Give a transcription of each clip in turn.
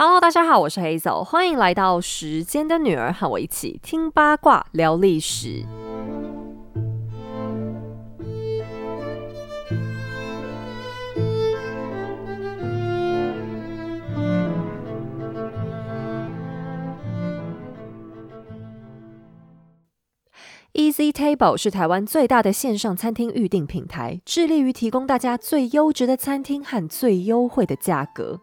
Hello，大家好，我是黑走，欢迎来到时间的女儿，和我一起听八卦聊历史。Easy Table 是台湾最大的线上餐厅预订平台，致力于提供大家最优质的餐厅和最优惠的价格。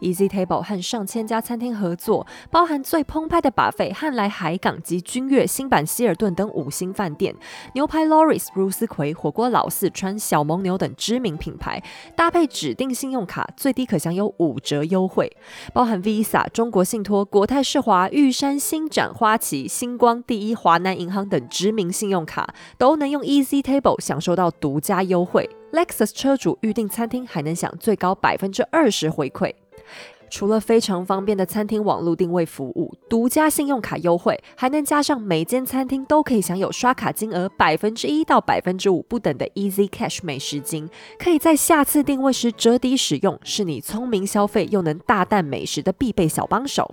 Easy Table 和上千家餐厅合作，包含最澎湃的把费汉来海港及君悦、新版希尔顿等五星饭店，牛排 Loris、如斯葵、火锅老四川、小蒙牛等知名品牌，搭配指定信用卡，最低可享有五折优惠。包含 Visa、中国信托、国泰世华、玉山、新展、花旗、星光、第一、华南银行等知名名信用卡都能用 Easy Table 享受到独家优惠。Lexus 车主预订餐厅还能享最高百分之二十回馈。除了非常方便的餐厅网络定位服务、独家信用卡优惠，还能加上每间餐厅都可以享有刷卡金额百分之一到百分之五不等的 Easy Cash 美食金，可以在下次定位时折抵使用，是你聪明消费又能大啖美食的必备小帮手。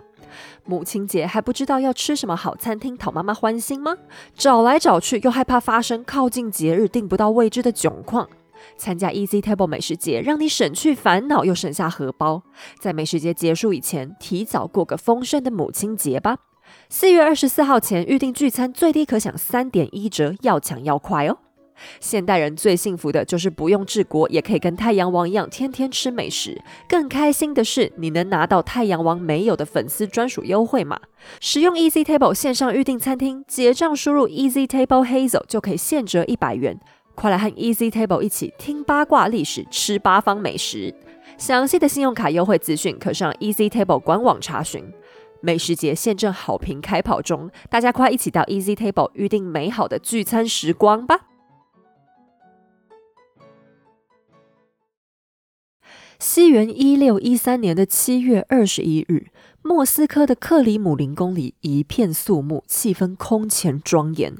母亲节还不知道要吃什么好餐厅讨妈妈欢心吗？找来找去又害怕发生靠近节日订不到位置的窘况。参加 Easy Table 美食节，让你省去烦恼又省下荷包。在美食节结束以前，提早过个丰盛的母亲节吧。四月二十四号前预定聚餐，最低可享三点一折，要抢要快哦。现代人最幸福的就是不用治国，也可以跟太阳王一样天天吃美食。更开心的是，你能拿到太阳王没有的粉丝专属优惠码。使用 Easy Table 线上预订餐厅，结账输入 Easy Table Hazel 就可以现折一百元。快来和 Easy Table 一起听八卦历史，吃八方美食。详细的信用卡优惠资讯，可上 Easy Table 官网查询。美食节现正好评开跑中，大家快一起到 Easy Table 预定美好的聚餐时光吧！西元一六一三年的七月二十一日，莫斯科的克里姆林宫里一片肃穆，气氛空前庄严。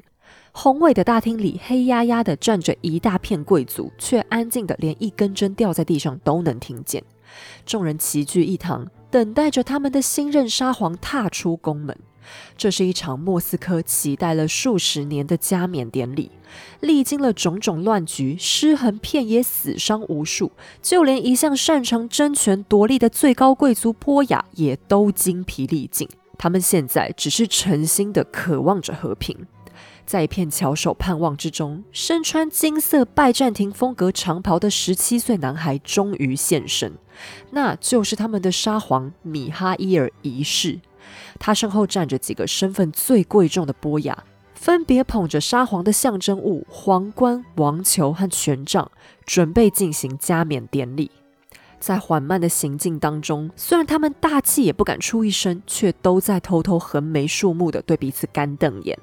宏伟的大厅里，黑压压的站着一大片贵族，却安静的连一根针掉在地上都能听见。众人齐聚一堂，等待着他们的新任沙皇踏出宫门。这是一场莫斯科期待了数十年的加冕典礼，历经了种种乱局，尸横遍野，死伤无数，就连一向擅长争权夺利的最高贵族波雅也都精疲力尽。他们现在只是诚心的渴望着和平。在一片翘首盼望之中，身穿金色拜占庭风格长袍的十七岁男孩终于现身，那就是他们的沙皇米哈伊尔一世。他身后站着几个身份最贵重的波雅，分别捧着沙皇的象征物——皇冠、王球和权杖，准备进行加冕典礼。在缓慢的行进当中，虽然他们大气也不敢出一声，却都在偷偷横眉竖目的对彼此干瞪眼。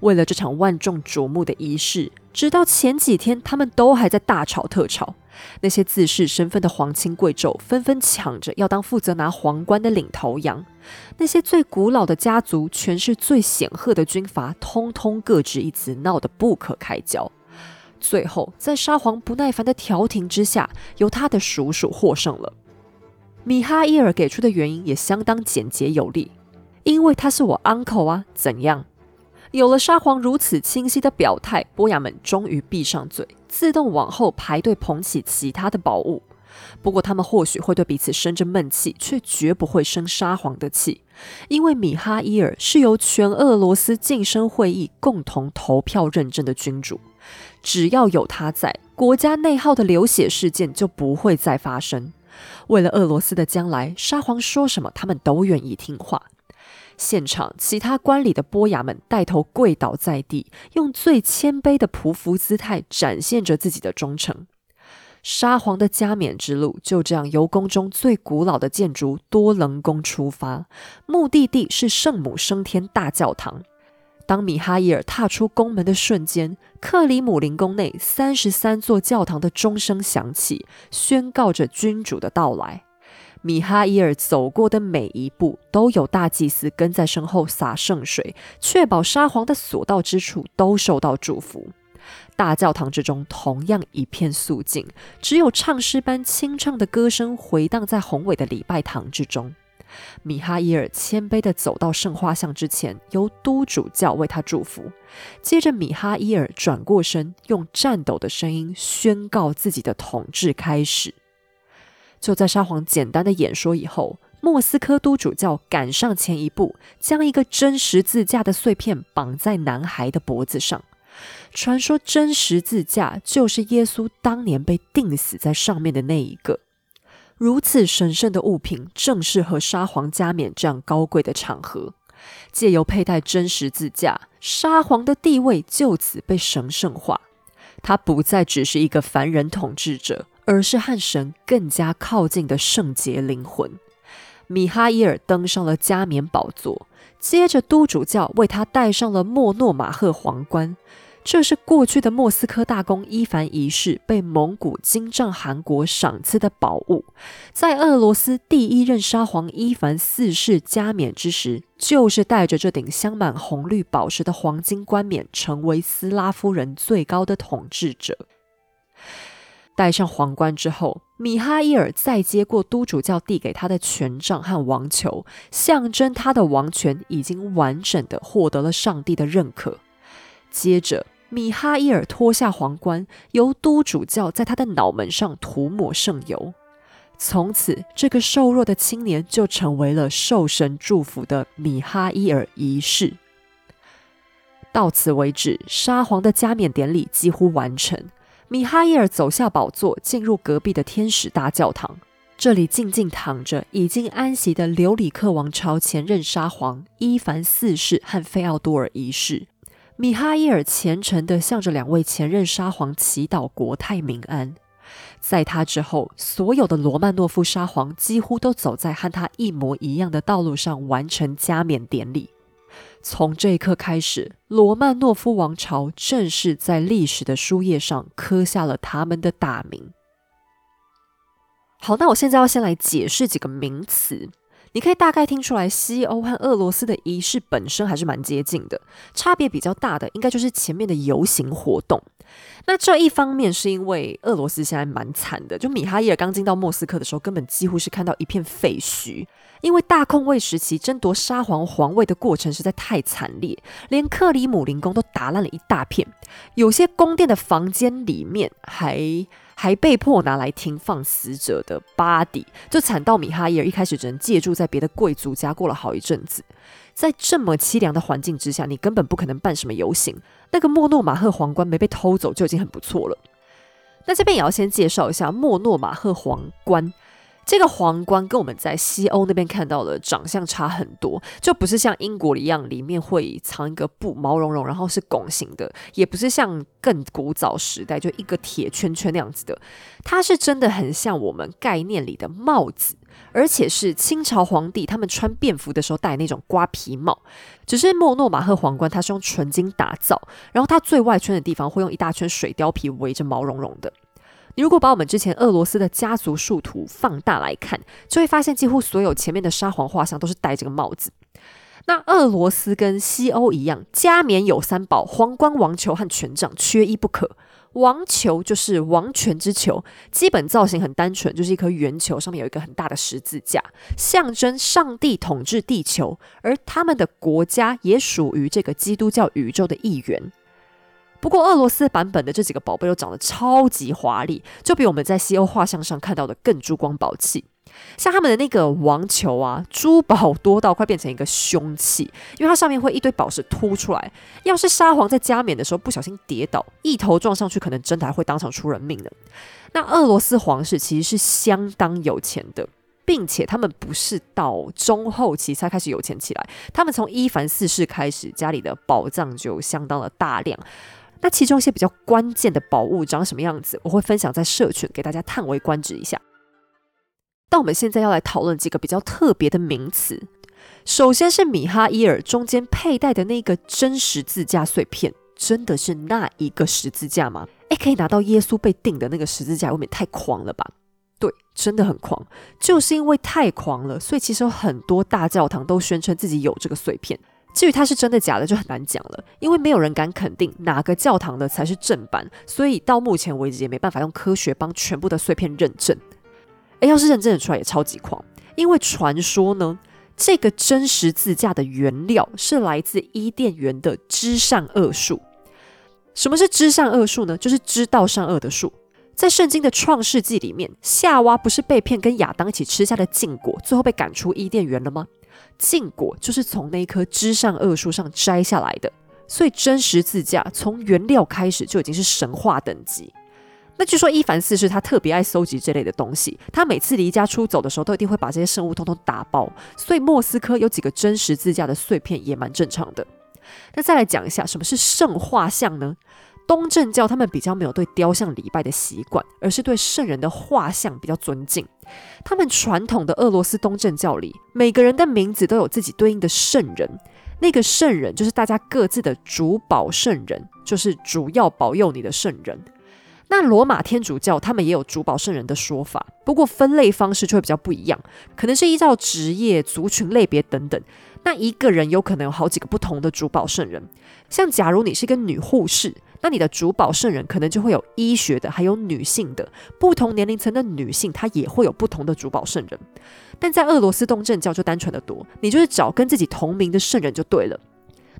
为了这场万众瞩目的仪式，直到前几天，他们都还在大吵特吵。那些自视身份的皇亲贵胄纷纷抢着要当负责拿皇冠的领头羊；那些最古老的家族、权势最显赫的军阀，通通各执一词，闹得不可开交。最后，在沙皇不耐烦的调停之下，由他的叔叔获胜了。米哈伊尔给出的原因也相当简洁有力，因为他是我 uncle 啊，怎样？有了沙皇如此清晰的表态，波雅们终于闭上嘴，自动往后排队捧起其他的宝物。不过，他们或许会对彼此生着闷气，却绝不会生沙皇的气，因为米哈伊尔是由全俄罗斯晋升会议共同投票认证的君主。只要有他在，国家内耗的流血事件就不会再发生。为了俄罗斯的将来，沙皇说什么，他们都愿意听话。现场，其他官礼的波雅们带头跪倒在地，用最谦卑的匍匐姿态展现着自己的忠诚。沙皇的加冕之路就这样由宫中最古老的建筑多棱宫出发，目的地是圣母升天大教堂。当米哈伊尔踏出宫门的瞬间，克里姆林宫内三十三座教堂的钟声响起，宣告着君主的到来。米哈伊尔走过的每一步，都有大祭司跟在身后洒圣水，确保沙皇的所到之处都受到祝福。大教堂之中同样一片肃静，只有唱诗般清唱的歌声回荡在宏伟的礼拜堂之中。米哈伊尔谦卑地走到圣画像之前，由督主教为他祝福。接着，米哈伊尔转过身，用颤抖的声音宣告自己的统治开始。就在沙皇简单的演说以后，莫斯科督主教赶上前一步，将一个真十字架的碎片绑在男孩的脖子上。传说真十字架就是耶稣当年被钉死在上面的那一个。如此神圣的物品，正适合沙皇加冕这样高贵的场合。借由佩戴真十字架，沙皇的地位就此被神圣化。他不再只是一个凡人统治者，而是和神更加靠近的圣洁灵魂。米哈伊尔登上了加冕宝座，接着督主教为他戴上了莫诺马赫皇冠。这是过去的莫斯科大公伊凡一世被蒙古金帐汗国赏赐的宝物，在俄罗斯第一任沙皇伊凡四世加冕之时，就是带着这顶镶满红绿宝石的黄金冠冕，成为斯拉夫人最高的统治者。戴上皇冠之后，米哈伊尔再接过督主教递给他的权杖和王球，象征他的王权已经完整的获得了上帝的认可。接着，米哈伊尔脱下皇冠，由督主教在他的脑门上涂抹圣油。从此，这个瘦弱的青年就成为了受神祝福的米哈伊尔一世。到此为止，沙皇的加冕典礼几乎完成。米哈伊尔走下宝座，进入隔壁的天使大教堂。这里静静躺着已经安息的留里克王朝前任沙皇伊凡四世和费奥多尔一世。米哈伊尔虔诚地向着两位前任沙皇祈祷国泰民安。在他之后，所有的罗曼诺夫沙皇几乎都走在和他一模一样的道路上，完成加冕典礼。从这一刻开始，罗曼诺夫王朝正式在历史的书页上刻下了他们的大名。好，那我现在要先来解释几个名词。你可以大概听出来，西欧和俄罗斯的仪式本身还是蛮接近的，差别比较大的应该就是前面的游行活动。那这一方面是因为俄罗斯现在蛮惨的，就米哈伊尔刚进到莫斯科的时候，根本几乎是看到一片废墟，因为大空位时期争夺沙皇皇位的过程实在太惨烈，连克里姆林宫都打烂了一大片，有些宫殿的房间里面还。还被迫拿来停放死者的巴底，就惨到米哈伊尔一开始只能借住在别的贵族家过了好一阵子。在这么凄凉的环境之下，你根本不可能办什么游行。那个莫诺马赫皇冠没被偷走就已经很不错了。那这边也要先介绍一下莫诺马赫皇冠。这个皇冠跟我们在西欧那边看到的长相差很多，就不是像英国一样里面会藏一个布毛茸茸，然后是拱形的，也不是像更古早时代就一个铁圈圈那样子的，它是真的很像我们概念里的帽子，而且是清朝皇帝他们穿便服的时候戴那种瓜皮帽，只是莫诺马赫皇冠它是用纯金打造，然后它最外圈的地方会用一大圈水貂皮围着毛茸茸的。你如果把我们之前俄罗斯的家族树图放大来看，就会发现几乎所有前面的沙皇画像都是戴这个帽子。那俄罗斯跟西欧一样，加冕有三宝：皇冠、王球和权杖，缺一不可。王球就是王权之球，基本造型很单纯，就是一颗圆球，上面有一个很大的十字架，象征上帝统治地球，而他们的国家也属于这个基督教宇宙的一员。不过，俄罗斯版本的这几个宝贝都长得超级华丽，就比我们在西欧画像上看到的更珠光宝气。像他们的那个王球啊，珠宝多到快变成一个凶器，因为它上面会一堆宝石凸出来。要是沙皇在加冕的时候不小心跌倒，一头撞上去，可能真的还会当场出人命的。那俄罗斯皇室其实是相当有钱的，并且他们不是到中后期才开始有钱起来，他们从伊凡四世开始，家里的宝藏就相当的大量。那其中一些比较关键的宝物长什么样子，我会分享在社群给大家叹为观止一下。但我们现在要来讨论几个比较特别的名词。首先是米哈伊尔中间佩戴的那个真十字架碎片，真的是那一个十字架吗？诶，可以拿到耶稣被钉的那个十字架，未免太狂了吧？对，真的很狂。就是因为太狂了，所以其实有很多大教堂都宣称自己有这个碎片。至于它是真的假的，就很难讲了，因为没有人敢肯定哪个教堂的才是正版，所以到目前为止也没办法用科学帮全部的碎片认证。诶，要是认证的出来也超级狂，因为传说呢，这个真实字架的原料是来自伊甸园的知善恶树。什么是知善恶树呢？就是知道善恶的树。在圣经的创世纪里面，夏娃不是被骗跟亚当一起吃下的禁果，最后被赶出伊甸园了吗？禁果就是从那棵枝上恶树上摘下来的。所以真实字架从原料开始就已经是神话等级。那据说伊凡四世他特别爱搜集这类的东西，他每次离家出走的时候都一定会把这些生物通通打包。所以莫斯科有几个真实字架的碎片也蛮正常的。那再来讲一下什么是圣画像呢？东正教他们比较没有对雕像礼拜的习惯，而是对圣人的画像比较尊敬。他们传统的俄罗斯东正教里，每个人的名字都有自己对应的圣人。那个圣人就是大家各自的主保圣人，就是主要保佑你的圣人。那罗马天主教他们也有主保圣人的说法，不过分类方式就会比较不一样，可能是依照职业、族群类别等等。那一个人有可能有好几个不同的主保圣人，像假如你是一个女护士。那你的主保圣人可能就会有医学的，还有女性的，不同年龄层的女性，她也会有不同的主保圣人。但在俄罗斯东正教就单纯的多，你就是找跟自己同名的圣人就对了。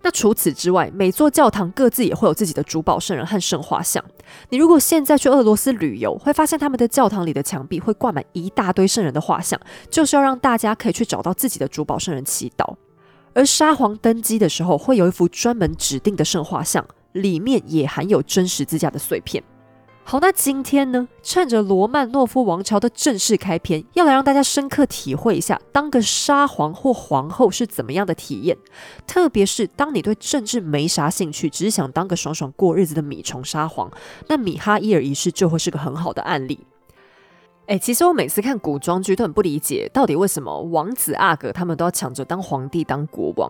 那除此之外，每座教堂各自也会有自己的主保圣人和圣画像。你如果现在去俄罗斯旅游，会发现他们的教堂里的墙壁会挂满一大堆圣人的画像，就是要让大家可以去找到自己的主保圣人祈祷。而沙皇登基的时候，会有一幅专门指定的圣画像。里面也含有真实字架的碎片。好，那今天呢，趁着罗曼诺夫王朝的正式开篇，要来让大家深刻体会一下当个沙皇或皇后是怎么样的体验。特别是当你对政治没啥兴趣，只想当个爽爽过日子的米虫沙皇，那米哈伊尔一世就会是个很好的案例。哎，其实我每次看古装剧都很不理解，到底为什么王子阿哥他们都要抢着当皇帝、当国王？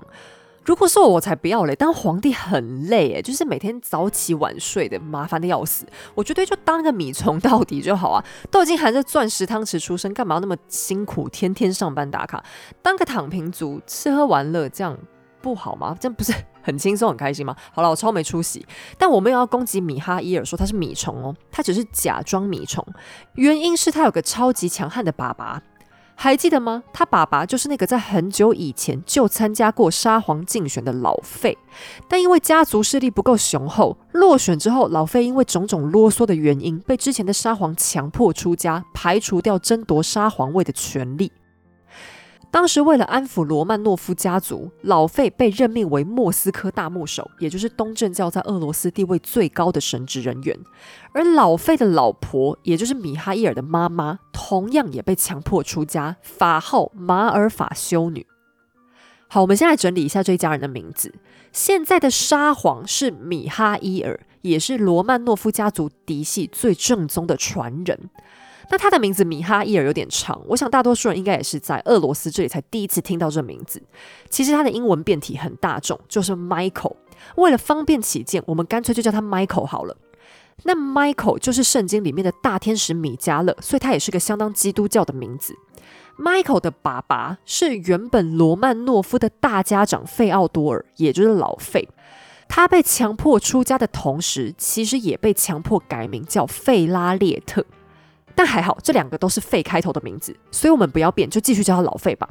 如果是我，我才不要嘞！当皇帝很累诶，就是每天早起晚睡的，麻烦的要死。我绝对就当个米虫到底就好啊！都已经含着钻石汤匙出生，干嘛要那么辛苦，天天上班打卡？当个躺平族，吃喝玩乐，这样不好吗？这样不是很轻松很开心吗？好了，我超没出息，但我没有要攻击米哈伊尔，说他是米虫哦，他只是假装米虫，原因是他有个超级强悍的爸爸。还记得吗？他爸爸就是那个在很久以前就参加过沙皇竞选的老费，但因为家族势力不够雄厚，落选之后，老费因为种种啰嗦的原因，被之前的沙皇强迫出家，排除掉争夺沙皇位的权利。当时为了安抚罗曼诺夫家族，老费被任命为莫斯科大牧首，也就是东正教在俄罗斯地位最高的神职人员。而老费的老婆，也就是米哈伊尔的妈妈，同样也被强迫出家，法号马尔法修女。好，我们先来整理一下这一家人的名字。现在的沙皇是米哈伊尔，也是罗曼诺夫家族嫡系最正宗的传人。那他的名字米哈伊尔有点长，我想大多数人应该也是在俄罗斯这里才第一次听到这名字。其实他的英文变体很大众，就是 Michael。为了方便起见，我们干脆就叫他 Michael 好了。那 Michael 就是圣经里面的大天使米迦勒，所以他也是个相当基督教的名字。Michael 的爸爸是原本罗曼诺夫的大家长费奥多尔，也就是老费。他被强迫出家的同时，其实也被强迫改名叫费拉列特。但还好，这两个都是费开头的名字，所以我们不要变，就继续叫他老费吧。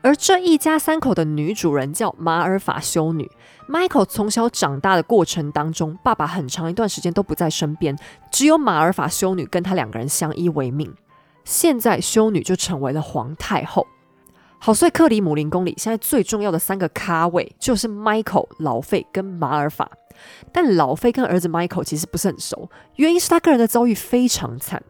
而这一家三口的女主人叫马尔法修女。Michael 从小长大的过程当中，爸爸很长一段时间都不在身边，只有马尔法修女跟他两个人相依为命。现在修女就成为了皇太后。好，所以克里姆林宫里现在最重要的三个咖位就是 Michael、老费跟马尔法。但老费跟儿子 Michael 其实不是很熟，原因是他个人的遭遇非常惨。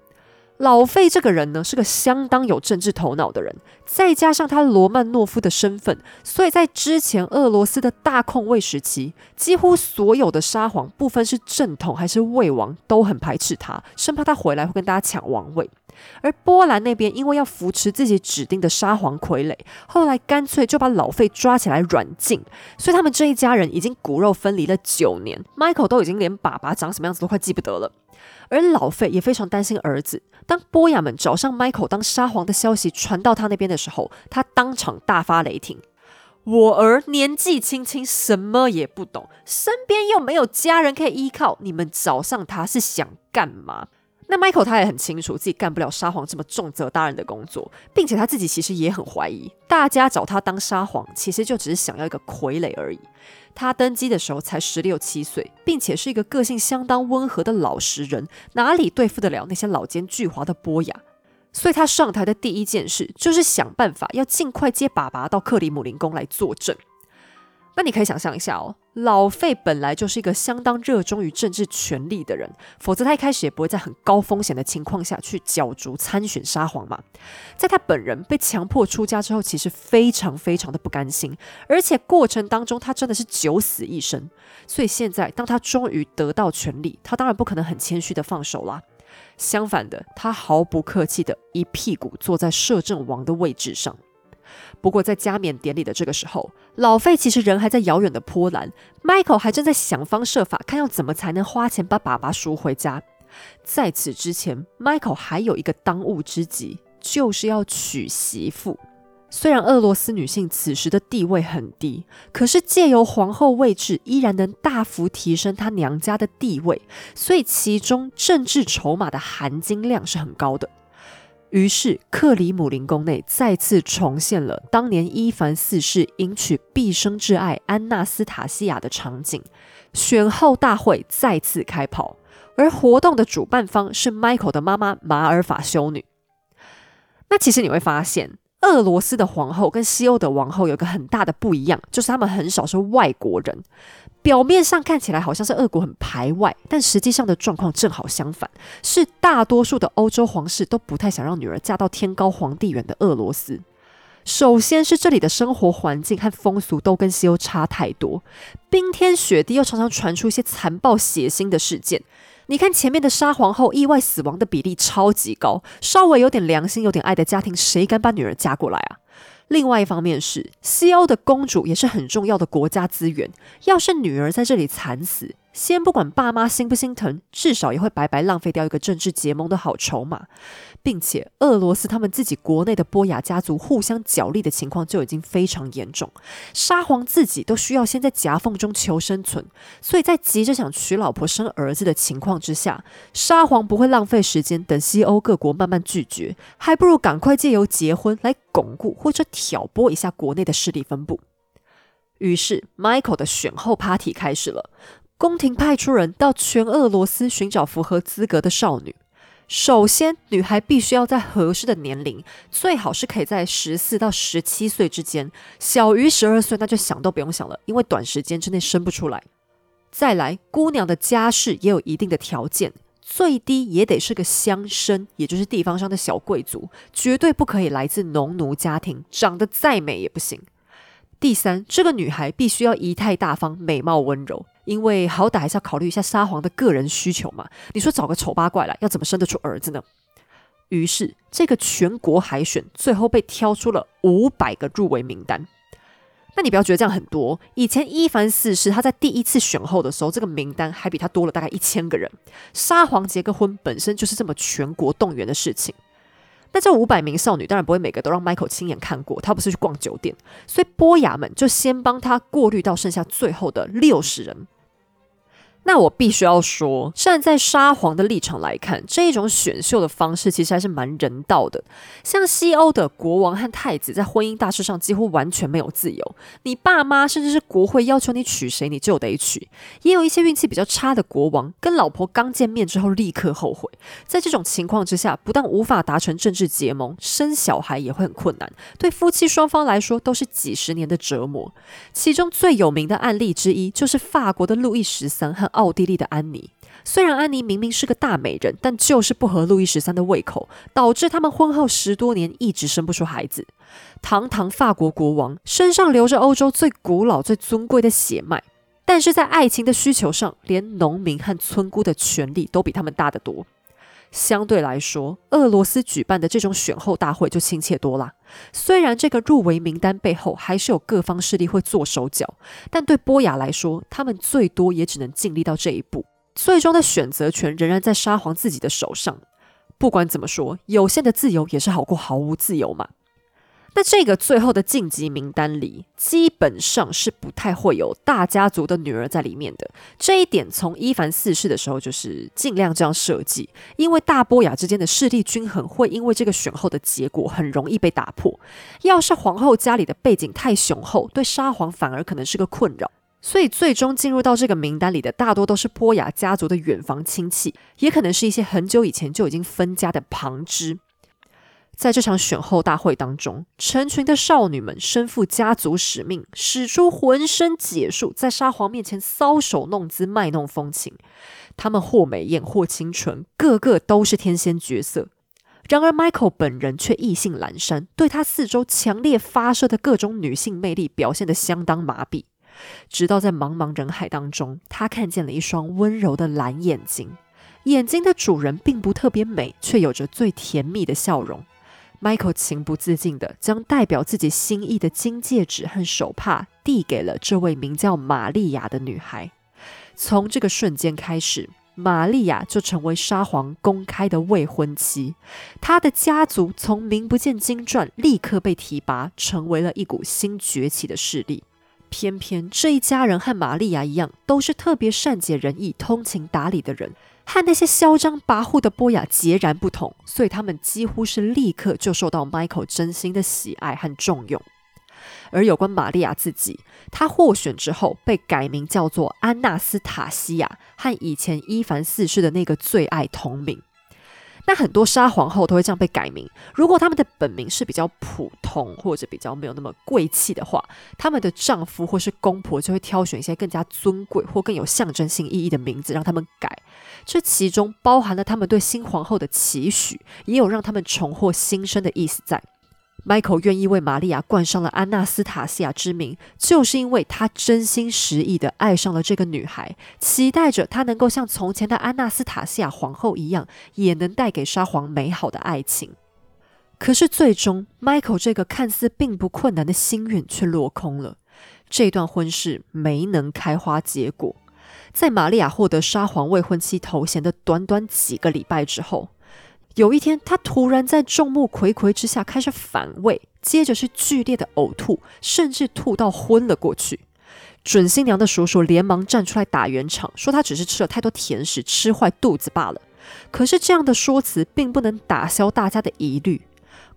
老费这个人呢，是个相当有政治头脑的人，再加上他罗曼诺夫的身份，所以在之前俄罗斯的大空位时期，几乎所有的沙皇，不分是正统还是魏王，都很排斥他，生怕他回来会跟大家抢王位。而波兰那边因为要扶持自己指定的沙皇傀儡，后来干脆就把老费抓起来软禁，所以他们这一家人已经骨肉分离了九年，Michael 都已经连爸爸长什么样子都快记不得了。而老费也非常担心儿子。当波雅们找上 Michael 当沙皇的消息传到他那边的时候，他当场大发雷霆：“我儿年纪轻轻，什么也不懂，身边又没有家人可以依靠，你们找上他是想干嘛？”那 Michael 他也很清楚自己干不了沙皇这么重责大任的工作，并且他自己其实也很怀疑，大家找他当沙皇，其实就只是想要一个傀儡而已。他登基的时候才十六七岁，并且是一个个性相当温和的老实人，哪里对付得了那些老奸巨猾的波雅？所以他上台的第一件事就是想办法要尽快接爸爸到克里姆林宫来作证。那你可以想象一下哦，老费本来就是一个相当热衷于政治权力的人，否则他一开始也不会在很高风险的情况下去角逐参选沙皇嘛。在他本人被强迫出家之后，其实非常非常的不甘心，而且过程当中他真的是九死一生。所以现在当他终于得到权力，他当然不可能很谦虚的放手啦。相反的，他毫不客气的一屁股坐在摄政王的位置上。不过，在加冕典礼的这个时候，老费其实人还在遥远的波兰，Michael 还正在想方设法看要怎么才能花钱把爸爸赎回家。在此之前，Michael 还有一个当务之急，就是要娶媳妇。虽然俄罗斯女性此时的地位很低，可是借由皇后位置，依然能大幅提升她娘家的地位，所以其中政治筹码的含金量是很高的。于是，克里姆林宫内再次重现了当年伊凡四世迎娶毕生挚爱安娜斯塔西亚的场景，选后大会再次开跑，而活动的主办方是 Michael 的妈妈马尔法修女。那其实你会发现。俄罗斯的皇后跟西欧的王后有个很大的不一样，就是他们很少是外国人。表面上看起来好像是俄国很排外，但实际上的状况正好相反，是大多数的欧洲皇室都不太想让女儿嫁到天高皇帝远的俄罗斯。首先是这里的生活环境和风俗都跟西欧差太多，冰天雪地，又常常传出一些残暴血腥的事件。你看前面的沙皇后意外死亡的比例超级高，稍微有点良心、有点爱的家庭，谁敢把女儿嫁过来啊？另外一方面是西欧的公主也是很重要的国家资源，要是女儿在这里惨死。先不管爸妈心不心疼，至少也会白白浪费掉一个政治结盟的好筹码，并且俄罗斯他们自己国内的波雅家族互相角力的情况就已经非常严重，沙皇自己都需要先在夹缝中求生存，所以在急着想娶老婆生儿子的情况之下，沙皇不会浪费时间等西欧各国慢慢拒绝，还不如赶快借由结婚来巩固或者挑拨一下国内的势力分布。于是，Michael 的选后 party 开始了。宫廷派出人到全俄罗斯寻找符合资格的少女。首先，女孩必须要在合适的年龄，最好是可以在十四到十七岁之间。小于十二岁，那就想都不用想了，因为短时间之内生不出来。再来，姑娘的家世也有一定的条件，最低也得是个乡绅，也就是地方上的小贵族，绝对不可以来自农奴家庭，长得再美也不行。第三，这个女孩必须要仪态大方、美貌温柔。因为好歹还是要考虑一下沙皇的个人需求嘛。你说找个丑八怪来，要怎么生得出儿子呢？于是这个全国海选最后被挑出了五百个入围名单。那你不要觉得这样很多，以前伊凡四世他在第一次选后的时候，这个名单还比他多了大概一千个人。沙皇结个婚本身就是这么全国动员的事情。那这五百名少女当然不会每个都让 Michael 亲眼看过，他不是去逛酒店，所以波雅们就先帮他过滤到剩下最后的六十人。那我必须要说，站在沙皇的立场来看，这一种选秀的方式其实还是蛮人道的。像西欧的国王和太子，在婚姻大事上几乎完全没有自由，你爸妈甚至是国会要求你娶谁，你就得娶。也有一些运气比较差的国王，跟老婆刚见面之后立刻后悔。在这种情况之下，不但无法达成政治结盟，生小孩也会很困难，对夫妻双方来说都是几十年的折磨。其中最有名的案例之一，就是法国的路易十三和。奥地利的安妮，虽然安妮明明是个大美人，但就是不合路易十三的胃口，导致他们婚后十多年一直生不出孩子。堂堂法国国王身上流着欧洲最古老、最尊贵的血脉，但是在爱情的需求上，连农民和村姑的权利都比他们大得多。相对来说，俄罗斯举办的这种选后大会就亲切多了。虽然这个入围名单背后还是有各方势力会做手脚，但对波雅来说，他们最多也只能尽力到这一步。最终的选择权仍然在沙皇自己的手上。不管怎么说，有限的自由也是好过毫无自由嘛。那这个最后的晋级名单里，基本上是不太会有大家族的女儿在里面的。这一点从伊凡四世的时候就是尽量这样设计，因为大波雅之间的势力均衡，会因为这个选后的结果很容易被打破。要是皇后家里的背景太雄厚，对沙皇反而可能是个困扰。所以最终进入到这个名单里的，大多都是波雅家族的远房亲戚，也可能是一些很久以前就已经分家的旁支。在这场选后大会当中，成群的少女们身负家族使命，使出浑身解数，在沙皇面前搔首弄姿、卖弄风情。她们或美艳，或清纯，个个都是天仙角色。然而，Michael 本人却意兴阑珊，对他四周强烈发射的各种女性魅力表现得相当麻痹。直到在茫茫人海当中，他看见了一双温柔的蓝眼睛，眼睛的主人并不特别美，却有着最甜蜜的笑容。Michael 情不自禁地将代表自己心意的金戒指和手帕递给了这位名叫玛利亚的女孩。从这个瞬间开始，玛利亚就成为沙皇公开的未婚妻。她的家族从名不见经传，立刻被提拔，成为了一股新崛起的势力。偏偏这一家人和玛利亚一样，都是特别善解人意、通情达理的人。和那些嚣张跋扈的波雅截然不同，所以他们几乎是立刻就受到 Michael 真心的喜爱和重用。而有关玛利亚自己，她获选之后被改名叫做安娜斯塔西亚，和以前伊凡四世的那个最爱同名。那很多沙皇后都会这样被改名。如果他们的本名是比较普通或者比较没有那么贵气的话，他们的丈夫或是公婆就会挑选一些更加尊贵或更有象征性意义的名字让他们改。这其中包含了他们对新皇后的期许，也有让他们重获新生的意思在。Michael 愿意为玛利亚冠上了安娜斯塔西亚之名，就是因为他真心实意的爱上了这个女孩，期待着她能够像从前的安娜斯塔西亚皇后一样，也能带给沙皇美好的爱情。可是最终，Michael 这个看似并不困难的心愿却落空了，这段婚事没能开花结果。在玛利亚获得沙皇未婚妻头衔的短短几个礼拜之后。有一天，他突然在众目睽睽之下开始反胃，接着是剧烈的呕吐，甚至吐到昏了过去。准新娘的叔叔连忙站出来打圆场，说他只是吃了太多甜食，吃坏肚子罢了。可是这样的说辞并不能打消大家的疑虑。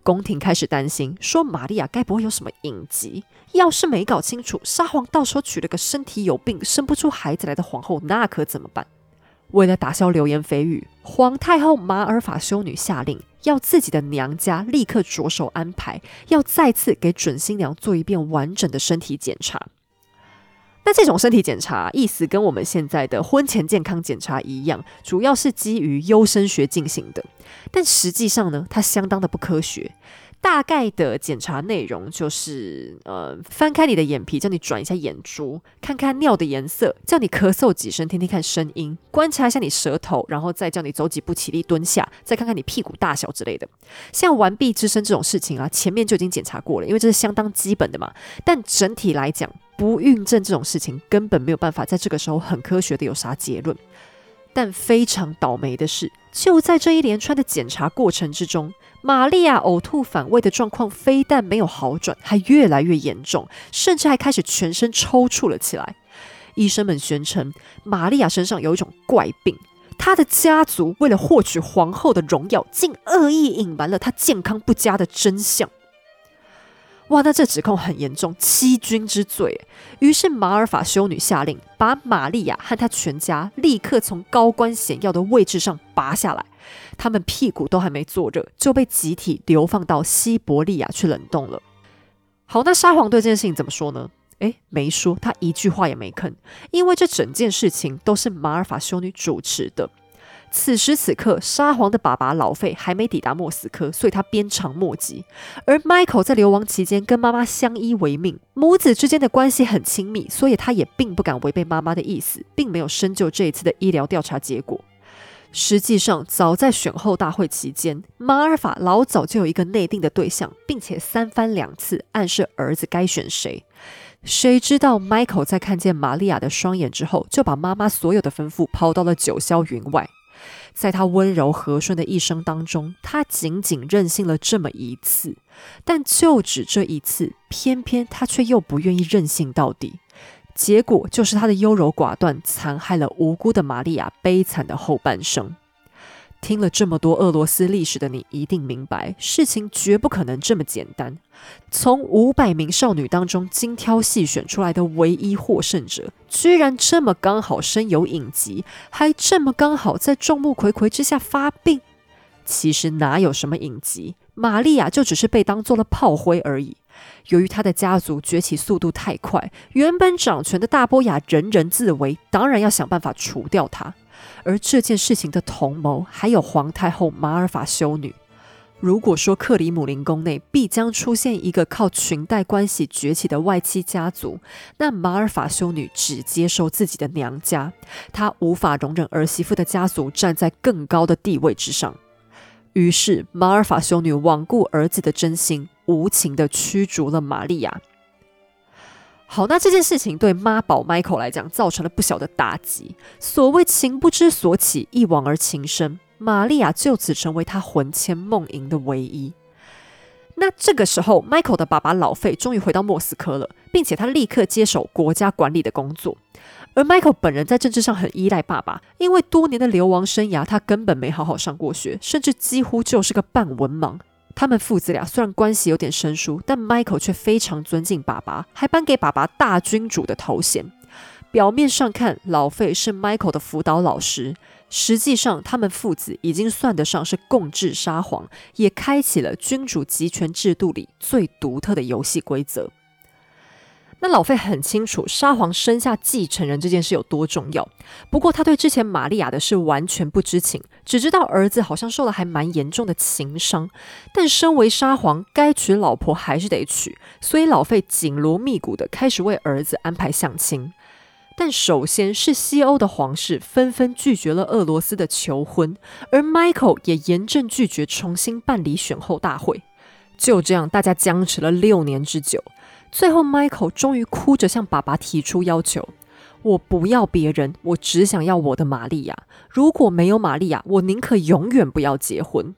宫廷开始担心，说玛利亚该不会有什么隐疾？要是没搞清楚，沙皇到时候娶了个身体有病、生不出孩子来的皇后，那可怎么办？为了打消流言蜚语，皇太后马尔法修女下令，要自己的娘家立刻着手安排，要再次给准新娘做一遍完整的身体检查。那这种身体检查意思跟我们现在的婚前健康检查一样，主要是基于优生学进行的，但实际上呢，它相当的不科学。大概的检查内容就是，呃，翻开你的眼皮，叫你转一下眼珠，看看尿的颜色，叫你咳嗽几声，听听看声音，观察一下你舌头，然后再叫你走几步起立蹲下，再看看你屁股大小之类的。像完璧之身这种事情啊，前面就已经检查过了，因为这是相当基本的嘛。但整体来讲，不孕症这种事情根本没有办法在这个时候很科学的有啥结论。但非常倒霉的是，就在这一连串的检查过程之中。玛利亚呕吐反胃的状况非但没有好转，还越来越严重，甚至还开始全身抽搐了起来。医生们宣称，玛利亚身上有一种怪病，她的家族为了获取皇后的荣耀，竟恶意隐瞒了她健康不佳的真相。哇，那这指控很严重，欺君之罪。于是马尔法修女下令，把玛利亚和她全家立刻从高官显要的位置上拔下来。他们屁股都还没坐热，就被集体流放到西伯利亚去冷冻了。好，那沙皇对这件事情怎么说呢？诶，没说，他一句话也没吭，因为这整件事情都是马尔法修女主持的。此时此刻，沙皇的爸爸老费还没抵达莫斯科，所以他鞭长莫及。而 Michael 在流亡期间跟妈妈相依为命，母子之间的关系很亲密，所以他也并不敢违背妈妈的意思，并没有深究这一次的医疗调查结果。实际上，早在选后大会期间，马尔法老早就有一个内定的对象，并且三番两次暗示儿子该选谁。谁知道 Michael 在看见玛利亚的双眼之后，就把妈妈所有的吩咐抛到了九霄云外。在他温柔和顺的一生当中，他仅仅任性了这么一次，但就只这一次，偏偏他却又不愿意任性到底。结果就是他的优柔寡断，残害了无辜的玛利亚悲惨的后半生。听了这么多俄罗斯历史的你，一定明白，事情绝不可能这么简单。从五百名少女当中精挑细选出来的唯一获胜者，居然这么刚好身有隐疾，还这么刚好在众目睽睽之下发病。其实哪有什么隐疾，玛利亚就只是被当做了炮灰而已。由于他的家族崛起速度太快，原本掌权的大波雅人人自危，当然要想办法除掉他。而这件事情的同谋还有皇太后马尔法修女。如果说克里姆林宫内必将出现一个靠裙带关系崛起的外戚家族，那马尔法修女只接受自己的娘家，她无法容忍儿媳妇的家族站在更高的地位之上。于是，马尔法修女罔顾儿子的真心，无情地驱逐了玛利亚。好，那这件事情对妈宝 Michael 来讲造成了不小的打击。所谓情不知所起，一往而情深，玛利亚就此成为他魂牵梦萦的唯一。那这个时候，Michael 的爸爸老费终于回到莫斯科了，并且他立刻接手国家管理的工作。而 Michael 本人在政治上很依赖爸爸，因为多年的流亡生涯，他根本没好好上过学，甚至几乎就是个半文盲。他们父子俩虽然关系有点生疏，但 Michael 却非常尊敬爸爸，还颁给爸爸大君主的头衔。表面上看，老费是 Michael 的辅导老师，实际上他们父子已经算得上是共治沙皇，也开启了君主集权制度里最独特的游戏规则。那老费很清楚沙皇生下继承人这件事有多重要，不过他对之前玛利亚的事完全不知情，只知道儿子好像受了还蛮严重的情伤。但身为沙皇，该娶老婆还是得娶，所以老费紧锣密鼓的开始为儿子安排相亲。但首先是西欧的皇室纷纷拒绝了俄罗斯的求婚，而 Michael 也严正拒绝重新办理选后大会。就这样，大家僵持了六年之久。最后，Michael 终于哭着向爸爸提出要求：“我不要别人，我只想要我的玛利亚。如果没有玛利亚，我宁可永远不要结婚。”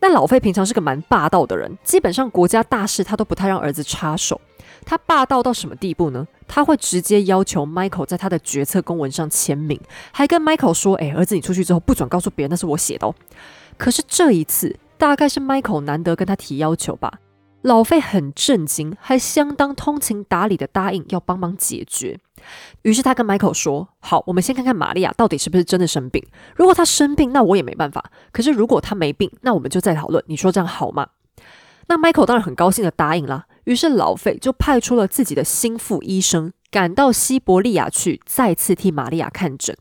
那老费平常是个蛮霸道的人，基本上国家大事他都不太让儿子插手。他霸道到什么地步呢？他会直接要求 Michael 在他的决策公文上签名，还跟 Michael 说：“哎，儿子，你出去之后不准告诉别人那是我写的哦。”可是这一次，大概是 Michael 难得跟他提要求吧。老费很震惊，还相当通情达理的答应要帮忙解决。于是他跟 Michael 说：“好，我们先看看玛利亚到底是不是真的生病。如果她生病，那我也没办法。可是如果她没病，那我们就再讨论。你说这样好吗？”那 Michael 当然很高兴的答应了。于是老费就派出了自己的心腹医生，赶到西伯利亚去，再次替玛利亚看诊。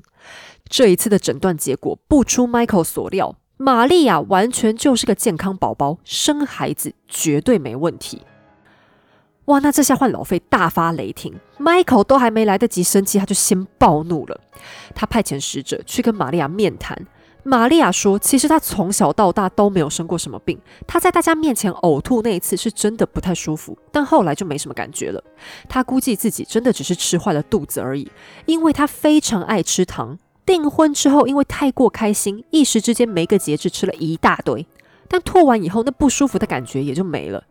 这一次的诊断结果不出 Michael 所料。玛利亚完全就是个健康宝宝，生孩子绝对没问题。哇，那这下换老费大发雷霆，Michael 都还没来得及生气，他就先暴怒了。他派遣使者去跟玛利亚面谈。玛利亚说，其实她从小到大都没有生过什么病，她在大家面前呕吐那一次是真的不太舒服，但后来就没什么感觉了。她估计自己真的只是吃坏了肚子而已，因为她非常爱吃糖。订婚之后，因为太过开心，一时之间没个节制，吃了一大堆。但吐完以后，那不舒服的感觉也就没了。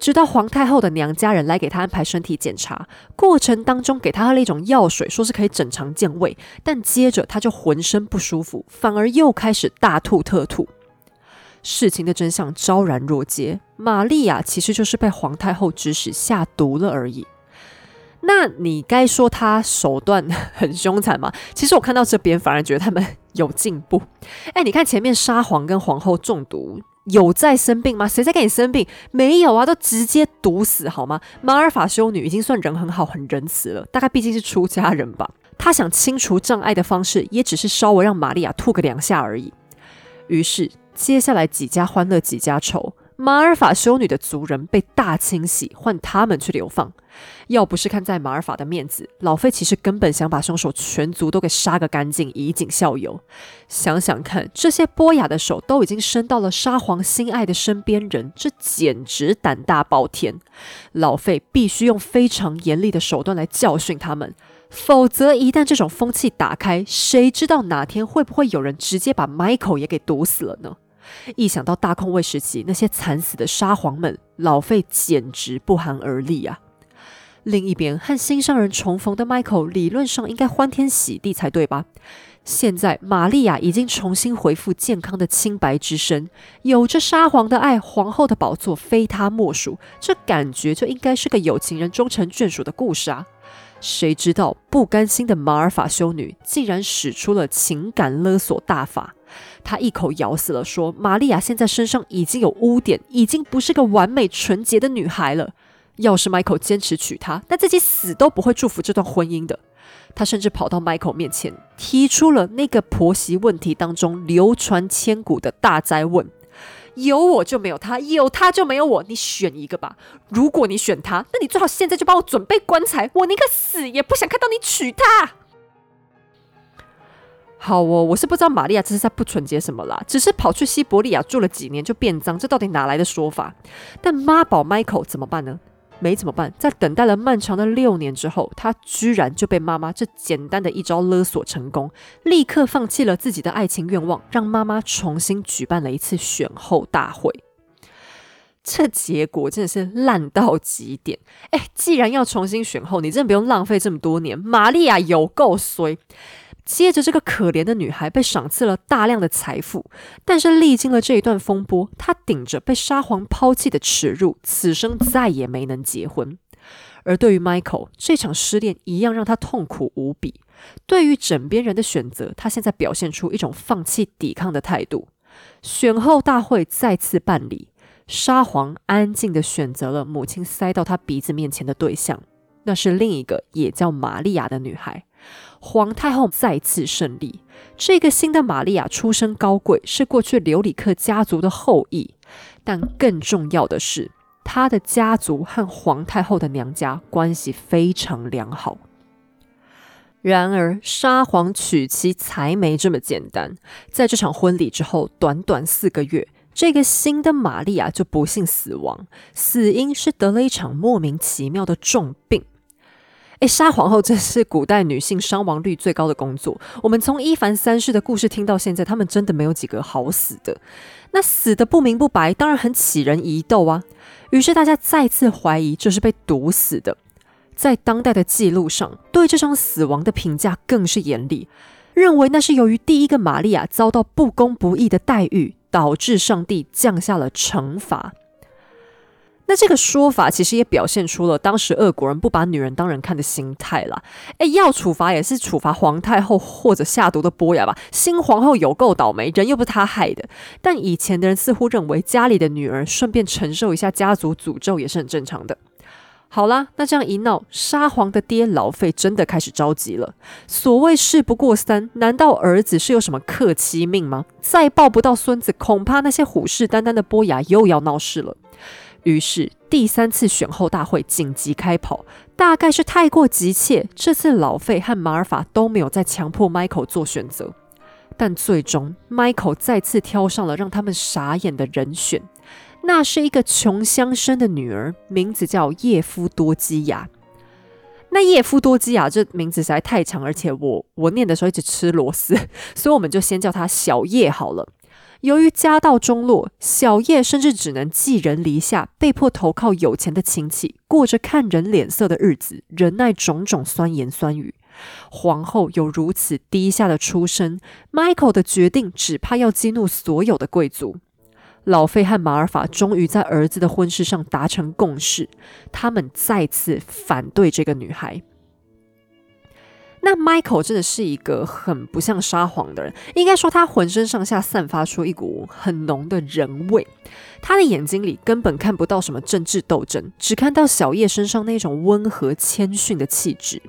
直到皇太后的娘家人来给她安排身体检查，过程当中给她喝了一种药水，说是可以整肠健胃。但接着她就浑身不舒服，反而又开始大吐特吐。事情的真相昭然若揭，玛利亚其实就是被皇太后指使下毒了而已。那你该说他手段很凶残吗？其实我看到这边反而觉得他们有进步。哎，你看前面沙皇跟皇后中毒，有在生病吗？谁在给你生病？没有啊，都直接毒死好吗？马尔法修女已经算人很好、很仁慈了，大概毕竟是出家人吧。他想清除障碍的方式，也只是稍微让玛利亚吐个两下而已。于是接下来几家欢乐几家愁。马尔法修女的族人被大清洗，换他们去流放。要不是看在马尔法的面子，老费其实根本想把凶手全族都给杀个干净，以儆效尤。想想看，这些波雅的手都已经伸到了沙皇心爱的身边人，这简直胆大包天。老费必须用非常严厉的手段来教训他们。否则一旦这种风气打开，谁知道哪天会不会有人直接把 Michael 也给毒死了呢？一想到大空位时期那些惨死的沙皇们，老费简直不寒而栗啊！另一边，和心上人重逢的 Michael 理论上应该欢天喜地才对吧？现在玛利亚已经重新恢复健康的清白之身，有着沙皇的爱，皇后的宝座非她莫属，这感觉就应该是个有情人终成眷属的故事啊！谁知道不甘心的马尔法修女竟然使出了情感勒索大法，他一口咬死了说玛利亚现在身上已经有污点，已经不是个完美纯洁的女孩了。要是 Michael 坚持娶她，那自己死都不会祝福这段婚姻的。他甚至跑到 Michael 面前，提出了那个婆媳问题当中流传千古的大灾问：有我就没有他，有他就没有我，你选一个吧。如果你选他，那你最好现在就帮我准备棺材，我宁可死也不想看到你娶她。好哦，我是不知道玛利亚这是在不纯洁什么啦，只是跑去西伯利亚住了几年就变脏，这到底哪来的说法？但妈宝 Michael 怎么办呢？没怎么办，在等待了漫长的六年之后，他居然就被妈妈这简单的一招勒索成功，立刻放弃了自己的爱情愿望，让妈妈重新举办了一次选后大会。这结果真的是烂到极点！哎，既然要重新选后，你真的不用浪费这么多年。玛利亚有够衰。接着，这个可怜的女孩被赏赐了大量的财富，但是历经了这一段风波，她顶着被沙皇抛弃的耻辱，此生再也没能结婚。而对于 Michael，这场失恋一样让他痛苦无比。对于枕边人的选择，他现在表现出一种放弃抵抗的态度。选后大会再次办理，沙皇安静的选择了母亲塞到他鼻子面前的对象，那是另一个也叫玛利亚的女孩。皇太后再次胜利。这个新的玛利亚出身高贵，是过去留里克家族的后裔。但更重要的是，她的家族和皇太后的娘家关系非常良好。然而，沙皇娶妻才没这么简单。在这场婚礼之后，短短四个月，这个新的玛利亚就不幸死亡，死因是得了一场莫名其妙的重病。哎，杀皇后真是古代女性伤亡率最高的工作。我们从伊凡三世的故事听到现在，他们真的没有几个好死的。那死的不明不白，当然很起人疑窦啊。于是大家再次怀疑这是被毒死的。在当代的记录上，对这场死亡的评价更是严厉，认为那是由于第一个玛利亚遭到不公不义的待遇，导致上帝降下了惩罚。那这个说法其实也表现出了当时俄国人不把女人当人看的心态啦。诶，要处罚也是处罚皇太后或者下毒的波雅吧。新皇后有够倒霉，人又不是她害的。但以前的人似乎认为家里的女儿顺便承受一下家族诅咒也是很正常的。好啦，那这样一闹，沙皇的爹老费真的开始着急了。所谓事不过三，难道儿子是有什么克妻命吗？再抱不到孙子，恐怕那些虎视眈眈的波雅又要闹事了。于是第三次选后大会紧急开跑，大概是太过急切，这次老费和马尔法都没有再强迫 Michael 做选择，但最终 Michael 再次挑上了让他们傻眼的人选，那是一个穷乡绅的女儿，名字叫叶夫多基亚。那叶夫多基亚这名字实在太长，而且我我念的时候一直吃螺丝，所以我们就先叫她小叶好了。由于家道中落，小叶甚至只能寄人篱下，被迫投靠有钱的亲戚，过着看人脸色的日子，忍耐种种酸言酸语。皇后有如此低下的出身，Michael 的决定只怕要激怒所有的贵族。老费和马尔法终于在儿子的婚事上达成共识，他们再次反对这个女孩。那 Michael 真的是一个很不像撒谎的人，应该说他浑身上下散发出一股很浓的人味，他的眼睛里根本看不到什么政治斗争，只看到小叶身上那种温和谦逊的气质。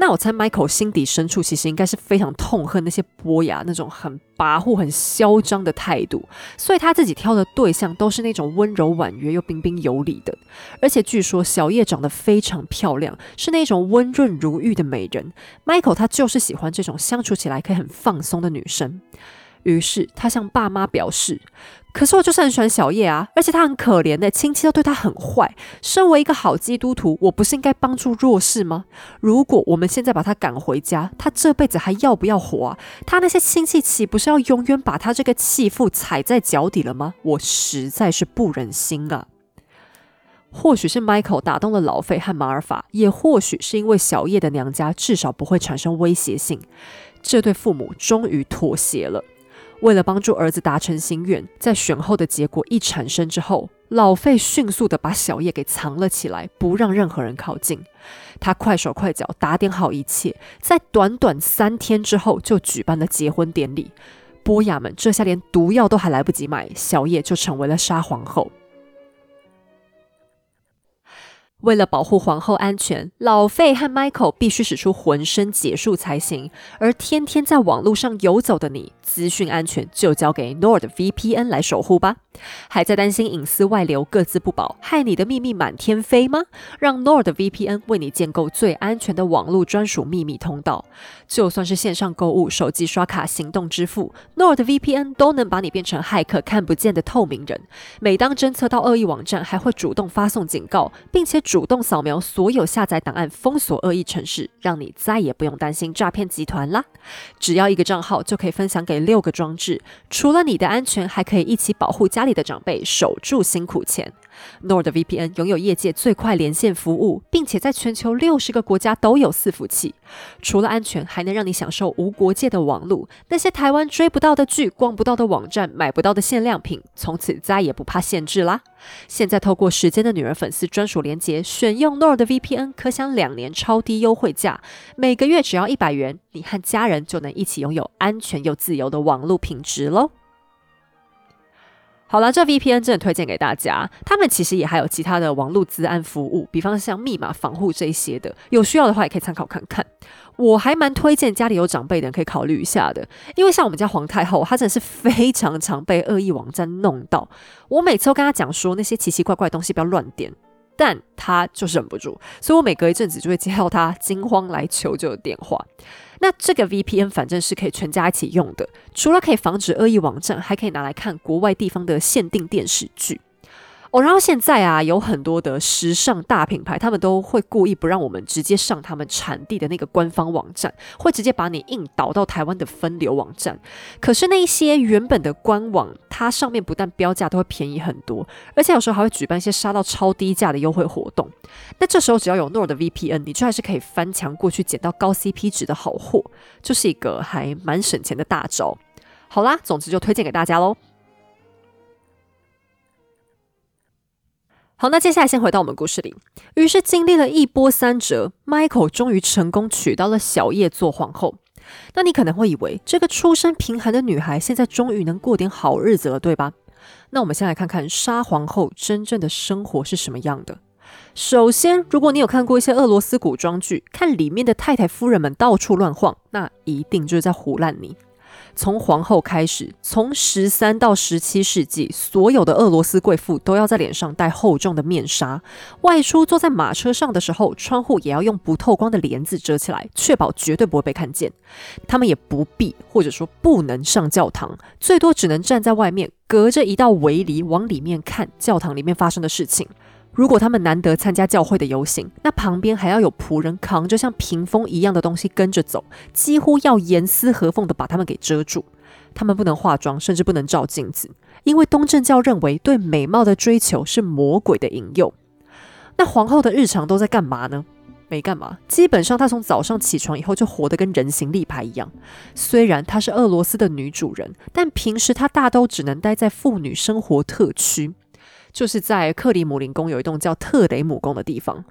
那我猜，Michael 心底深处其实应该是非常痛恨那些波雅那种很跋扈、很嚣张的态度，所以他自己挑的对象都是那种温柔婉约又彬彬有礼的。而且据说小叶长得非常漂亮，是那种温润如玉的美人。Michael 他就是喜欢这种相处起来可以很放松的女生。于是他向爸妈表示：“可是我就是很喜欢小叶啊，而且他很可怜的，亲戚都对他很坏。身为一个好基督徒，我不是应该帮助弱势吗？如果我们现在把他赶回家，他这辈子还要不要活啊？他那些亲戚岂不是要永远把他这个弃妇踩在脚底了吗？我实在是不忍心啊！”或许是 Michael 打动了老费和马尔法，也或许是因为小叶的娘家至少不会产生威胁性，这对父母终于妥协了。为了帮助儿子达成心愿，在选后的结果一产生之后，老费迅速的把小叶给藏了起来，不让任何人靠近。他快手快脚打点好一切，在短短三天之后就举办了结婚典礼。波雅们这下连毒药都还来不及买，小叶就成为了沙皇后。为了保护皇后安全，老费和 Michael 必须使出浑身解数才行。而天天在网络上游走的你，资讯安全就交给 Nord VPN 来守护吧。还在担心隐私外流、各自不保，害你的秘密满天飞吗？让 Nord VPN 为你建构最安全的网络专属秘密通道。就算是线上购物、手机刷卡、行动支付，Nord VPN 都能把你变成骇客看不见的透明人。每当侦测到恶意网站，还会主动发送警告，并且主动扫描所有下载档案，封锁恶意城市，让你再也不用担心诈骗集团啦。只要一个账号就可以分享给六个装置，除了你的安全，还可以一起保护家里的长辈，守住辛苦钱。NordVPN 拥有业界最快连线服务，并且在全球六十个国家都有伺服器。除了安全，还能让你享受无国界的网路。那些台湾追不到的剧、逛不到的网站、买不到的限量品，从此再也不怕限制啦！现在透过时间的女儿粉丝专属连接，选用 NordVPN 可享两年超低优惠价，每个月只要一百元，你和家人就能一起拥有安全又自由的网络品质喽！好了，这 VPN 真的推荐给大家。他们其实也还有其他的网络资安服务，比方像密码防护这些的，有需要的话也可以参考看看。我还蛮推荐家里有长辈的人可以考虑一下的，因为像我们家皇太后，她真的是非常常被恶意网站弄到。我每次都跟她讲说，那些奇奇怪怪的东西不要乱点。但他就是忍不住，所以我每隔一阵子就会接到他惊慌来求救的电话。那这个 VPN 反正是可以全家一起用的，除了可以防止恶意网站，还可以拿来看国外地方的限定电视剧。哦，然后现在啊，有很多的时尚大品牌，他们都会故意不让我们直接上他们产地的那个官方网站，会直接把你硬导到台湾的分流网站。可是那一些原本的官网，它上面不但标价都会便宜很多，而且有时候还会举办一些杀到超低价的优惠活动。那这时候只要有 Nord 的 VPN，你就还是可以翻墙过去捡到高 CP 值的好货，就是一个还蛮省钱的大招。好啦，总之就推荐给大家喽。好，那接下来先回到我们故事里。于是经历了一波三折，Michael 终于成功娶到了小叶做皇后。那你可能会以为，这个出身贫寒的女孩现在终于能过点好日子了，对吧？那我们先来看看沙皇后真正的生活是什么样的。首先，如果你有看过一些俄罗斯古装剧，看里面的太太夫人们到处乱晃，那一定就是在胡乱你。从皇后开始，从十三到十七世纪，所有的俄罗斯贵妇都要在脸上戴厚重的面纱，外出坐在马车上的时候，窗户也要用不透光的帘子遮起来，确保绝对不会被看见。他们也不必，或者说不能上教堂，最多只能站在外面，隔着一道围篱往里面看教堂里面发生的事情。如果他们难得参加教会的游行，那旁边还要有仆人扛着像屏风一样的东西跟着走，几乎要严丝合缝的把他们给遮住。他们不能化妆，甚至不能照镜子，因为东正教认为对美貌的追求是魔鬼的引诱。那皇后的日常都在干嘛呢？没干嘛，基本上她从早上起床以后就活得跟人形立牌一样。虽然她是俄罗斯的女主人，但平时她大都只能待在妇女生活特区。就是在克里姆林宫有一栋叫特雷姆宫的地方。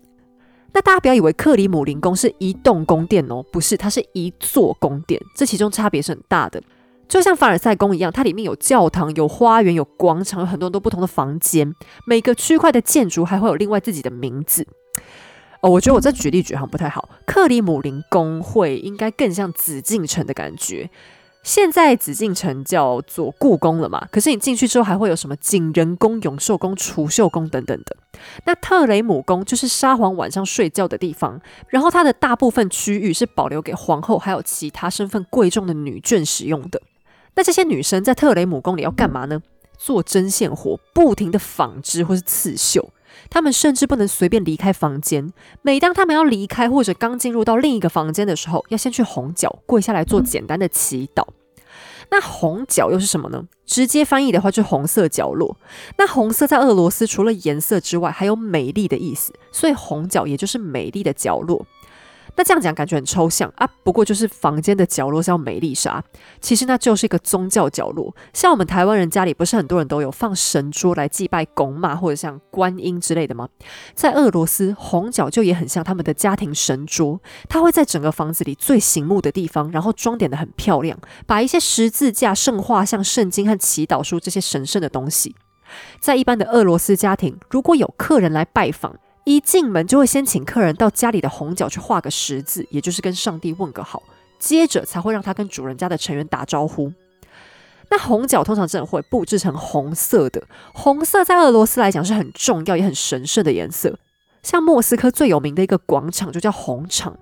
那大家不要以为克里姆林宫是一栋宫殿哦，不是，它是一座宫殿，这其中差别是很大的。就像凡尔赛宫一样，它里面有教堂、有花园、有广场，有很多很多不同的房间。每个区块的建筑还会有另外自己的名字。哦，我觉得我这举例举好像不太好。克里姆林宫会应该更像紫禁城的感觉。现在紫禁城叫做故宫了嘛？可是你进去之后还会有什么景仁宫、永寿宫、储秀宫等等的。那特雷姆宫就是沙皇晚上睡觉的地方，然后它的大部分区域是保留给皇后还有其他身份贵重的女眷使用的。那这些女生在特雷姆宫里要干嘛呢？做针线活，不停的纺织或是刺绣。他们甚至不能随便离开房间。每当他们要离开或者刚进入到另一个房间的时候，要先去红角跪下来做简单的祈祷。那红角又是什么呢？直接翻译的话，就是红色角落。那红色在俄罗斯除了颜色之外，还有美丽的意思，所以红角也就是美丽的角落。那这样讲感觉很抽象啊，不过就是房间的角落叫美丽莎？其实那就是一个宗教角落。像我们台湾人家里不是很多人都有放神桌来祭拜公妈或者像观音之类的吗？在俄罗斯，红角就也很像他们的家庭神桌，它会在整个房子里最醒目的地方，然后装点的很漂亮，把一些十字架、圣画像、圣经和祈祷书这些神圣的东西，在一般的俄罗斯家庭，如果有客人来拜访。一进门就会先请客人到家里的红角去画个十字，也就是跟上帝问个好，接着才会让他跟主人家的成员打招呼。那红角通常真的会布置成红色的，红色在俄罗斯来讲是很重要也很神圣的颜色。像莫斯科最有名的一个广场就叫红场。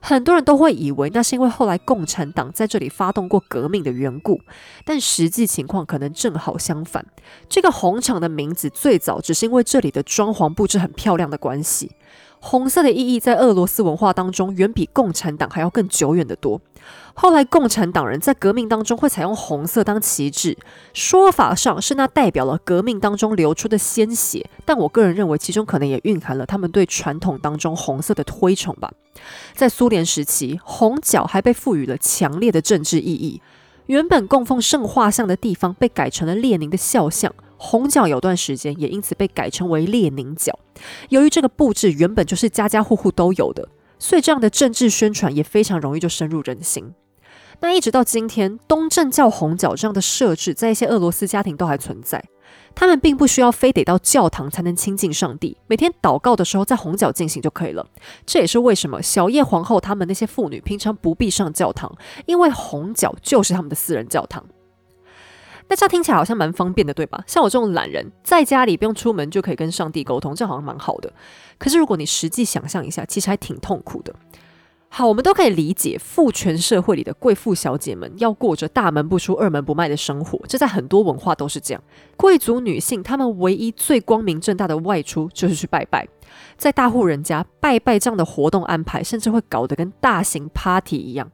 很多人都会以为那是因为后来共产党在这里发动过革命的缘故，但实际情况可能正好相反。这个红场的名字最早只是因为这里的装潢布置很漂亮的关系。红色的意义在俄罗斯文化当中远比共产党还要更久远的多。后来共产党人在革命当中会采用红色当旗帜，说法上是那代表了革命当中流出的鲜血，但我个人认为其中可能也蕴含了他们对传统当中红色的推崇吧。在苏联时期，红角还被赋予了强烈的政治意义，原本供奉圣画像的地方被改成了列宁的肖像。红角有段时间也因此被改称为列宁角。由于这个布置原本就是家家户户都有的，所以这样的政治宣传也非常容易就深入人心。那一直到今天，东正教红角这样的设置在一些俄罗斯家庭都还存在。他们并不需要非得到教堂才能亲近上帝，每天祷告的时候在红角进行就可以了。这也是为什么小叶皇后他们那些妇女平常不必上教堂，因为红角就是他们的私人教堂。那这样听起来好像蛮方便的，对吧？像我这种懒人，在家里不用出门就可以跟上帝沟通，这好像蛮好的。可是如果你实际想象一下，其实还挺痛苦的。好，我们都可以理解，父权社会里的贵妇小姐们要过着大门不出、二门不迈的生活，这在很多文化都是这样。贵族女性她们唯一最光明正大的外出就是去拜拜，在大户人家拜拜这样的活动安排，甚至会搞得跟大型 party 一样。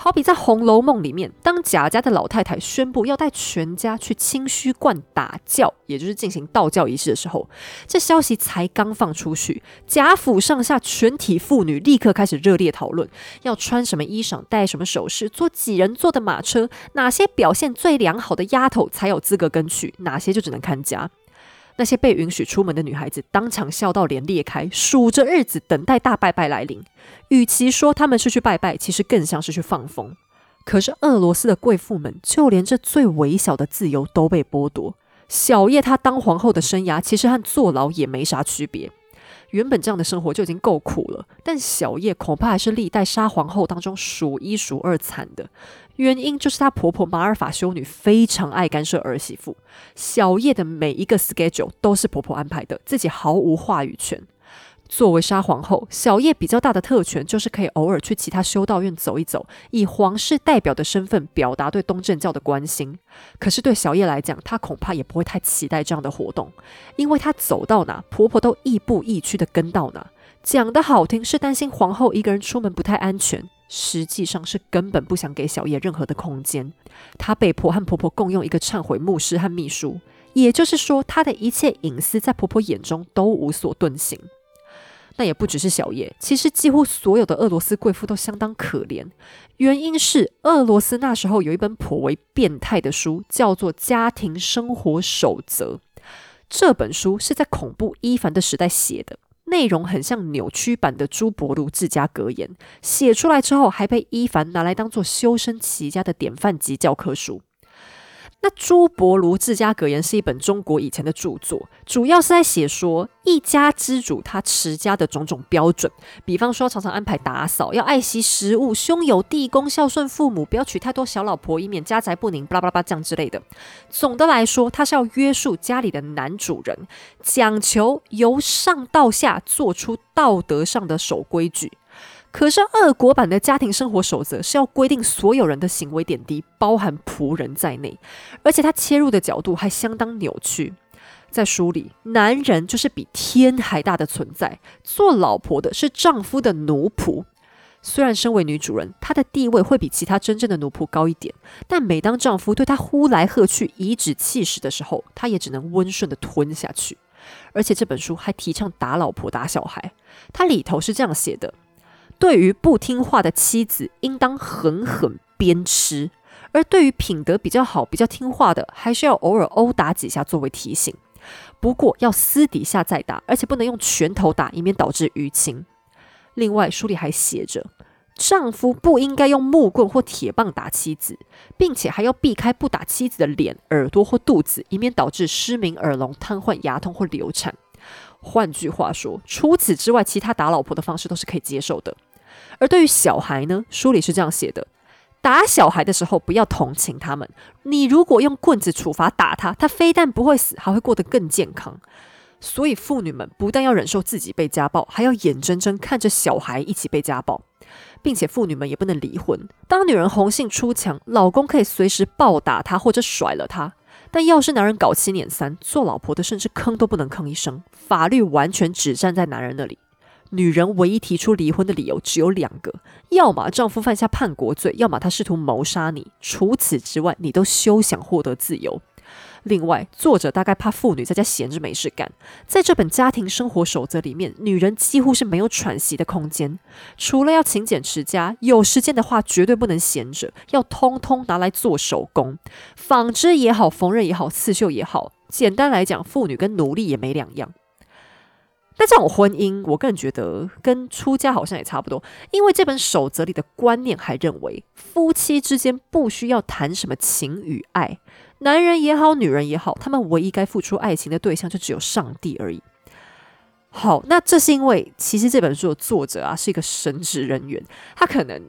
好比在《红楼梦》里面，当贾家的老太太宣布要带全家去清虚观打醮，也就是进行道教仪式的时候，这消息才刚放出去，贾府上下全体妇女立刻开始热烈讨论，要穿什么衣裳、戴什么首饰、坐几人坐的马车，哪些表现最良好的丫头才有资格跟去，哪些就只能看家。那些被允许出门的女孩子当场笑到脸裂开，数着日子等待大拜拜来临。与其说他们是去拜拜，其实更像是去放风。可是俄罗斯的贵妇们，就连这最微小的自由都被剥夺。小叶她当皇后的生涯，其实和坐牢也没啥区别。原本这样的生活就已经够苦了，但小叶恐怕还是历代杀皇后当中数一数二惨的。原因就是她婆婆玛尔法修女非常爱干涉儿媳妇，小叶的每一个 schedule 都是婆婆安排的，自己毫无话语权。作为沙皇后，小叶比较大的特权就是可以偶尔去其他修道院走一走，以皇室代表的身份表达对东正教的关心。可是对小叶来讲，她恐怕也不会太期待这样的活动，因为她走到哪，婆婆都亦步亦趋的跟到哪。讲的好听是担心皇后一个人出门不太安全，实际上是根本不想给小叶任何的空间。她被迫和婆婆共用一个忏悔牧师和秘书，也就是说，她的一切隐私在婆婆眼中都无所遁形。那也不只是小叶，其实几乎所有的俄罗斯贵妇都相当可怜。原因是俄罗斯那时候有一本颇为变态的书，叫做《家庭生活守则》。这本书是在恐怖伊凡的时代写的，内容很像扭曲版的朱伯卢治家格言。写出来之后，还被伊凡拿来当做修身齐家的典范级教科书。那朱伯如治家格言是一本中国以前的著作，主要是在写说一家之主他持家的种种标准，比方说常常安排打扫，要爱惜食物，兄友弟恭，孝顺父母，不要娶太多小老婆，以免家宅不宁，巴拉巴拉巴这样之类的。总的来说，他是要约束家里的男主人，讲求由上到下做出道德上的守规矩。可是俄国版的家庭生活守则是要规定所有人的行为点滴，包含仆人在内，而且他切入的角度还相当扭曲。在书里，男人就是比天还大的存在，做老婆的是丈夫的奴仆。虽然身为女主人，她的地位会比其他真正的奴仆高一点，但每当丈夫对她呼来喝去、颐指气使的时候，她也只能温顺的吞下去。而且这本书还提倡打老婆、打小孩，它里头是这样写的。对于不听话的妻子，应当狠狠鞭笞；而对于品德比较好、比较听话的，还是要偶尔殴打几下作为提醒。不过要私底下再打，而且不能用拳头打，以免导致淤青。另外，书里还写着，丈夫不应该用木棍或铁棒打妻子，并且还要避开不打妻子的脸、耳朵或肚子，以免导致失明、耳聋、瘫痪、牙痛或流产。换句话说，除此之外，其他打老婆的方式都是可以接受的。而对于小孩呢，书里是这样写的：打小孩的时候不要同情他们。你如果用棍子处罚打他，他非但不会死，还会过得更健康。所以妇女们不但要忍受自己被家暴，还要眼睁睁看着小孩一起被家暴，并且妇女们也不能离婚。当女人红杏出墙，老公可以随时暴打她或者甩了她。但要是男人搞七捻三，做老婆的甚至吭都不能吭一声，法律完全只站在男人那里。女人唯一提出离婚的理由只有两个：要么丈夫犯下叛国罪，要么他试图谋杀你。除此之外，你都休想获得自由。另外，作者大概怕妇女在家闲着没事干，在这本家庭生活守则里面，女人几乎是没有喘息的空间。除了要勤俭持家，有时间的话绝对不能闲着，要通通拿来做手工，纺织也好，缝纫也好，刺绣也好。简单来讲，妇女跟奴隶也没两样。那这种婚姻，我个人觉得跟出家好像也差不多，因为这本守则里的观念还认为，夫妻之间不需要谈什么情与爱，男人也好，女人也好，他们唯一该付出爱情的对象就只有上帝而已。好，那这是因为其实这本书的作者啊是一个神职人员，他可能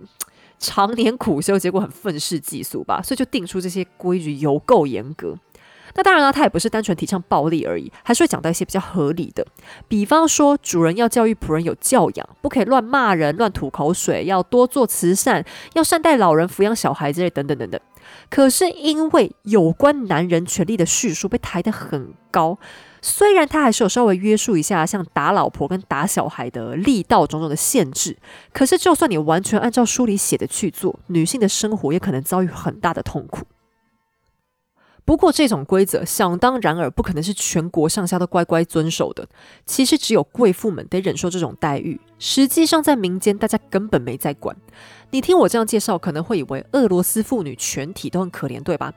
常年苦修，结果很愤世嫉俗吧，所以就定出这些规矩有够严格。那当然了，他也不是单纯提倡暴力而已，还是会讲到一些比较合理的。比方说，主人要教育仆人有教养，不可以乱骂人、乱吐口水，要多做慈善，要善待老人、抚养小孩之类等等等等。可是因为有关男人权利的叙述被抬得很高，虽然他还是有稍微约束一下，像打老婆跟打小孩的力道种种的限制，可是就算你完全按照书里写的去做，女性的生活也可能遭遇很大的痛苦。不过，这种规则想当然而不可能是全国上下都乖乖遵守的。其实，只有贵妇们得忍受这种待遇。实际上，在民间，大家根本没在管。你听我这样介绍，可能会以为俄罗斯妇女全体都很可怜，对吧？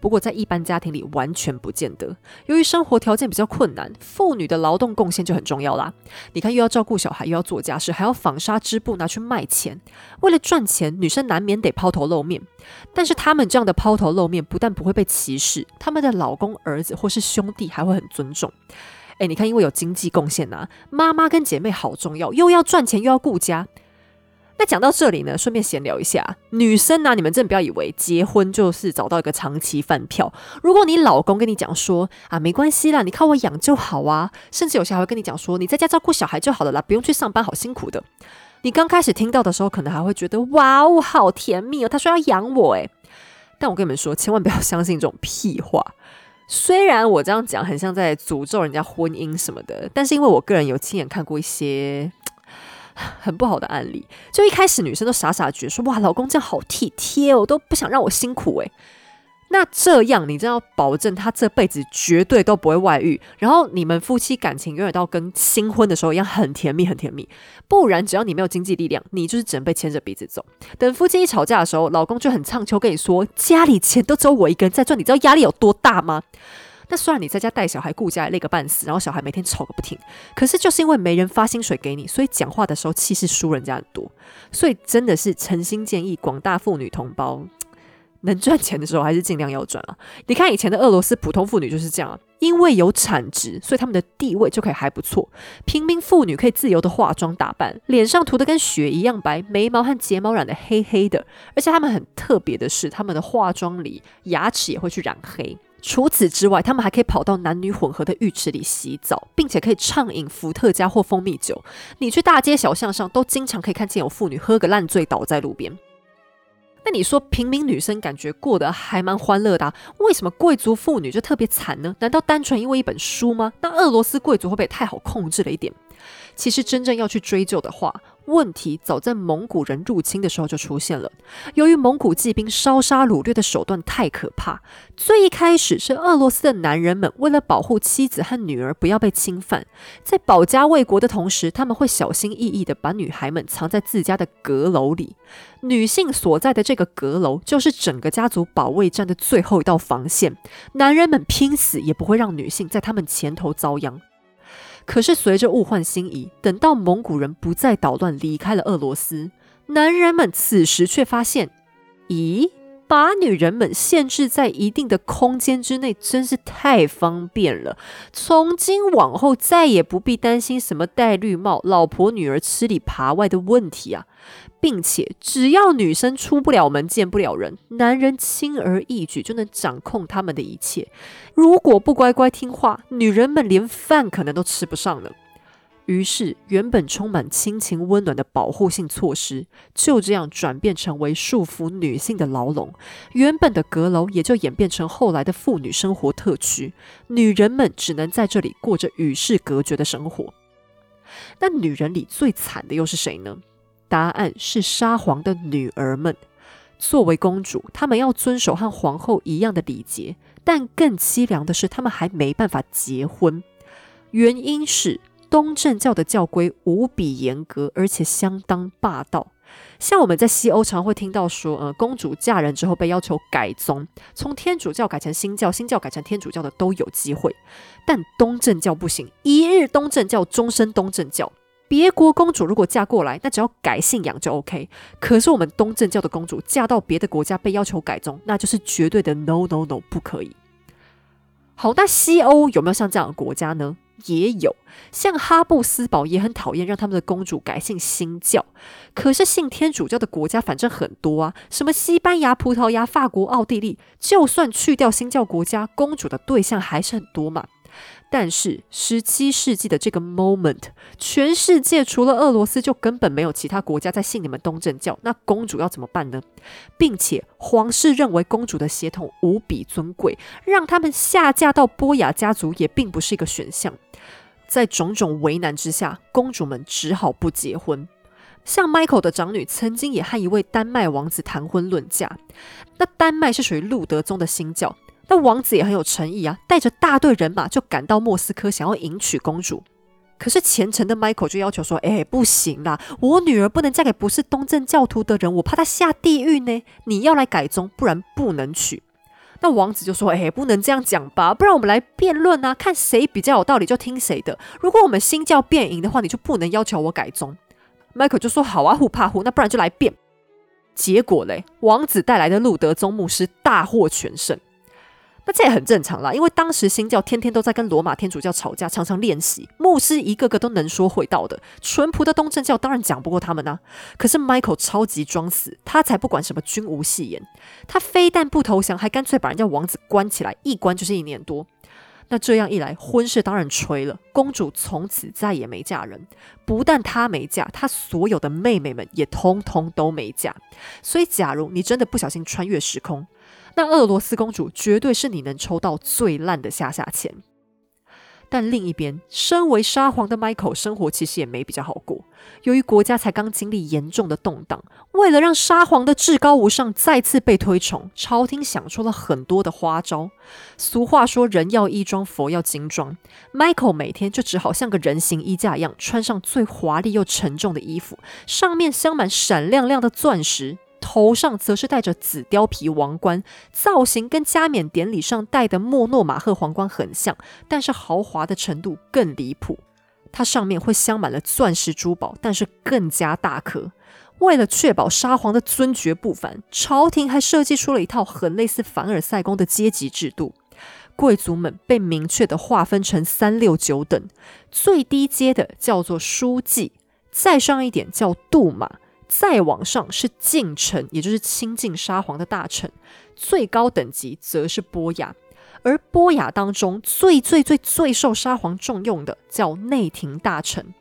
不过，在一般家庭里完全不见得。由于生活条件比较困难，妇女的劳动贡献就很重要啦。你看，又要照顾小孩，又要做家事，还要纺纱织布拿去卖钱。为了赚钱，女生难免得抛头露面。但是，她们这样的抛头露面，不但不会被歧视，他们的老公、儿子或是兄弟还会很尊重。诶，你看，因为有经济贡献呐，妈妈跟姐妹好重要，又要赚钱又要顾家。那讲到这里呢，顺便闲聊一下，女生呢，你们真的不要以为结婚就是找到一个长期饭票。如果你老公跟你讲说啊，没关系啦，你靠我养就好啊，甚至有些还会跟你讲说，你在家照顾小孩就好了啦，不用去上班，好辛苦的。你刚开始听到的时候，可能还会觉得哇哦，好甜蜜哦，他说要养我诶。但我跟你们说，千万不要相信这种屁话。虽然我这样讲很像在诅咒人家婚姻什么的，但是因为我个人有亲眼看过一些。很不好的案例，就一开始女生都傻傻觉得说哇，老公这样好体贴哦，都不想让我辛苦诶。那这样你真要保证他这辈子绝对都不会外遇，然后你们夫妻感情永远到跟新婚的时候一样很甜蜜很甜蜜。不然只要你没有经济力量，你就是只能被牵着鼻子走。等夫妻一吵架的时候，老公就很唱秋跟你说家里钱都只有我一个人在赚，你知道压力有多大吗？那虽然你在家带小孩顾家累个半死，然后小孩每天吵个不停，可是就是因为没人发薪水给你，所以讲话的时候气势输人家很多。所以真的是诚心建议广大妇女同胞，能赚钱的时候还是尽量要赚啊！你看以前的俄罗斯普通妇女就是这样，因为有产值，所以他们的地位就可以还不错。平民妇女可以自由的化妆打扮，脸上涂的跟雪一样白，眉毛和睫毛染的黑黑的，而且他们很特别的是，他们的化妆里牙齿也会去染黑。除此之外，他们还可以跑到男女混合的浴池里洗澡，并且可以畅饮伏特加或蜂蜜酒。你去大街小巷上，都经常可以看见有妇女喝个烂醉倒在路边。那你说平民女生感觉过得还蛮欢乐的，为什么贵族妇女就特别惨呢？难道单纯因为一本书吗？那俄罗斯贵族会不会太好控制了一点？其实真正要去追究的话，问题早在蒙古人入侵的时候就出现了。由于蒙古骑兵烧杀掳掠的手段太可怕，最一开始是俄罗斯的男人们为了保护妻子和女儿不要被侵犯，在保家卫国的同时，他们会小心翼翼地把女孩们藏在自家的阁楼里。女性所在的这个阁楼就是整个家族保卫战的最后一道防线，男人们拼死也不会让女性在他们前头遭殃。可是，随着物换星移，等到蒙古人不再捣乱，离开了俄罗斯，男人们此时却发现，咦，把女人们限制在一定的空间之内，真是太方便了。从今往后，再也不必担心什么戴绿帽、老婆女儿吃里扒外的问题啊。并且，只要女生出不了门、见不了人，男人轻而易举就能掌控他们的一切。如果不乖乖听话，女人们连饭可能都吃不上了。于是，原本充满亲情温暖的保护性措施，就这样转变成为束缚女性的牢笼。原本的阁楼也就演变成后来的妇女生活特区，女人们只能在这里过着与世隔绝的生活。那女人里最惨的又是谁呢？答案是沙皇的女儿们。作为公主，她们要遵守和皇后一样的礼节，但更凄凉的是，她们还没办法结婚。原因是东正教的教规无比严格，而且相当霸道。像我们在西欧常会听到说，呃，公主嫁人之后被要求改宗，从天主教改成新教，新教改成天主教的都有机会，但东正教不行，一日东正教，终身东正教。别国公主如果嫁过来，那只要改信仰就 OK。可是我们东正教的公主嫁到别的国家被要求改宗，那就是绝对的 no no no，不可以。好，那西欧有没有像这样的国家呢？也有，像哈布斯堡也很讨厌让他们的公主改信新教。可是信天主教的国家反正很多啊，什么西班牙、葡萄牙、法国、奥地利，就算去掉新教国家，公主的对象还是很多嘛。但是十七世纪的这个 moment，全世界除了俄罗斯，就根本没有其他国家在信你们东正教。那公主要怎么办呢？并且皇室认为公主的血统无比尊贵，让他们下嫁到波雅家族也并不是一个选项。在种种为难之下，公主们只好不结婚。像 Michael 的长女曾经也和一位丹麦王子谈婚论嫁。那丹麦是属于路德宗的新教。那王子也很有诚意啊，带着大队人马就赶到莫斯科，想要迎娶公主。可是虔诚的 Michael 就要求说：“哎，不行啦，我女儿不能嫁给不是东正教徒的人，我怕她下地狱呢。你要来改宗，不然不能娶。”那王子就说：“哎，不能这样讲吧，不然我们来辩论啊，看谁比较有道理就听谁的。如果我们新教变赢的话，你就不能要求我改宗。”Michael 就说：“好啊，互怕互，那不然就来辩。”结果嘞，王子带来的路德宗牧师大获全胜。那这也很正常啦，因为当时新教天天都在跟罗马天主教吵架，常常练习，牧师一个个都能说会道的，淳朴的东正教当然讲不过他们啊。可是 Michael 超级装死，他才不管什么君无戏言，他非但不投降，还干脆把人家王子关起来，一关就是一年多。那这样一来，婚事当然吹了，公主从此再也没嫁人。不但她没嫁，她所有的妹妹们也通通都没嫁。所以，假如你真的不小心穿越时空，那俄罗斯公主绝对是你能抽到最烂的下下签。但另一边，身为沙皇的 Michael 生活其实也没比较好过。由于国家才刚经历严重的动荡，为了让沙皇的至高无上再次被推崇，朝廷想出了很多的花招。俗话说：“人要衣装，佛要金装。” Michael 每天就只好像个人形衣架一样，穿上最华丽又沉重的衣服，上面镶满闪亮亮的钻石。头上则是戴着紫貂皮王冠，造型跟加冕典礼上戴的莫诺马赫皇冠很像，但是豪华的程度更离谱。它上面会镶满了钻石珠宝，但是更加大颗。为了确保沙皇的尊爵不凡，朝廷还设计出了一套很类似凡尔赛宫的阶级制度。贵族们被明确的划分成三六九等，最低阶的叫做书记，再上一点叫杜马。再往上是近臣，也就是亲近沙皇的大臣；最高等级则是波雅。而波雅当中最最最最受沙皇重用的叫内廷大臣。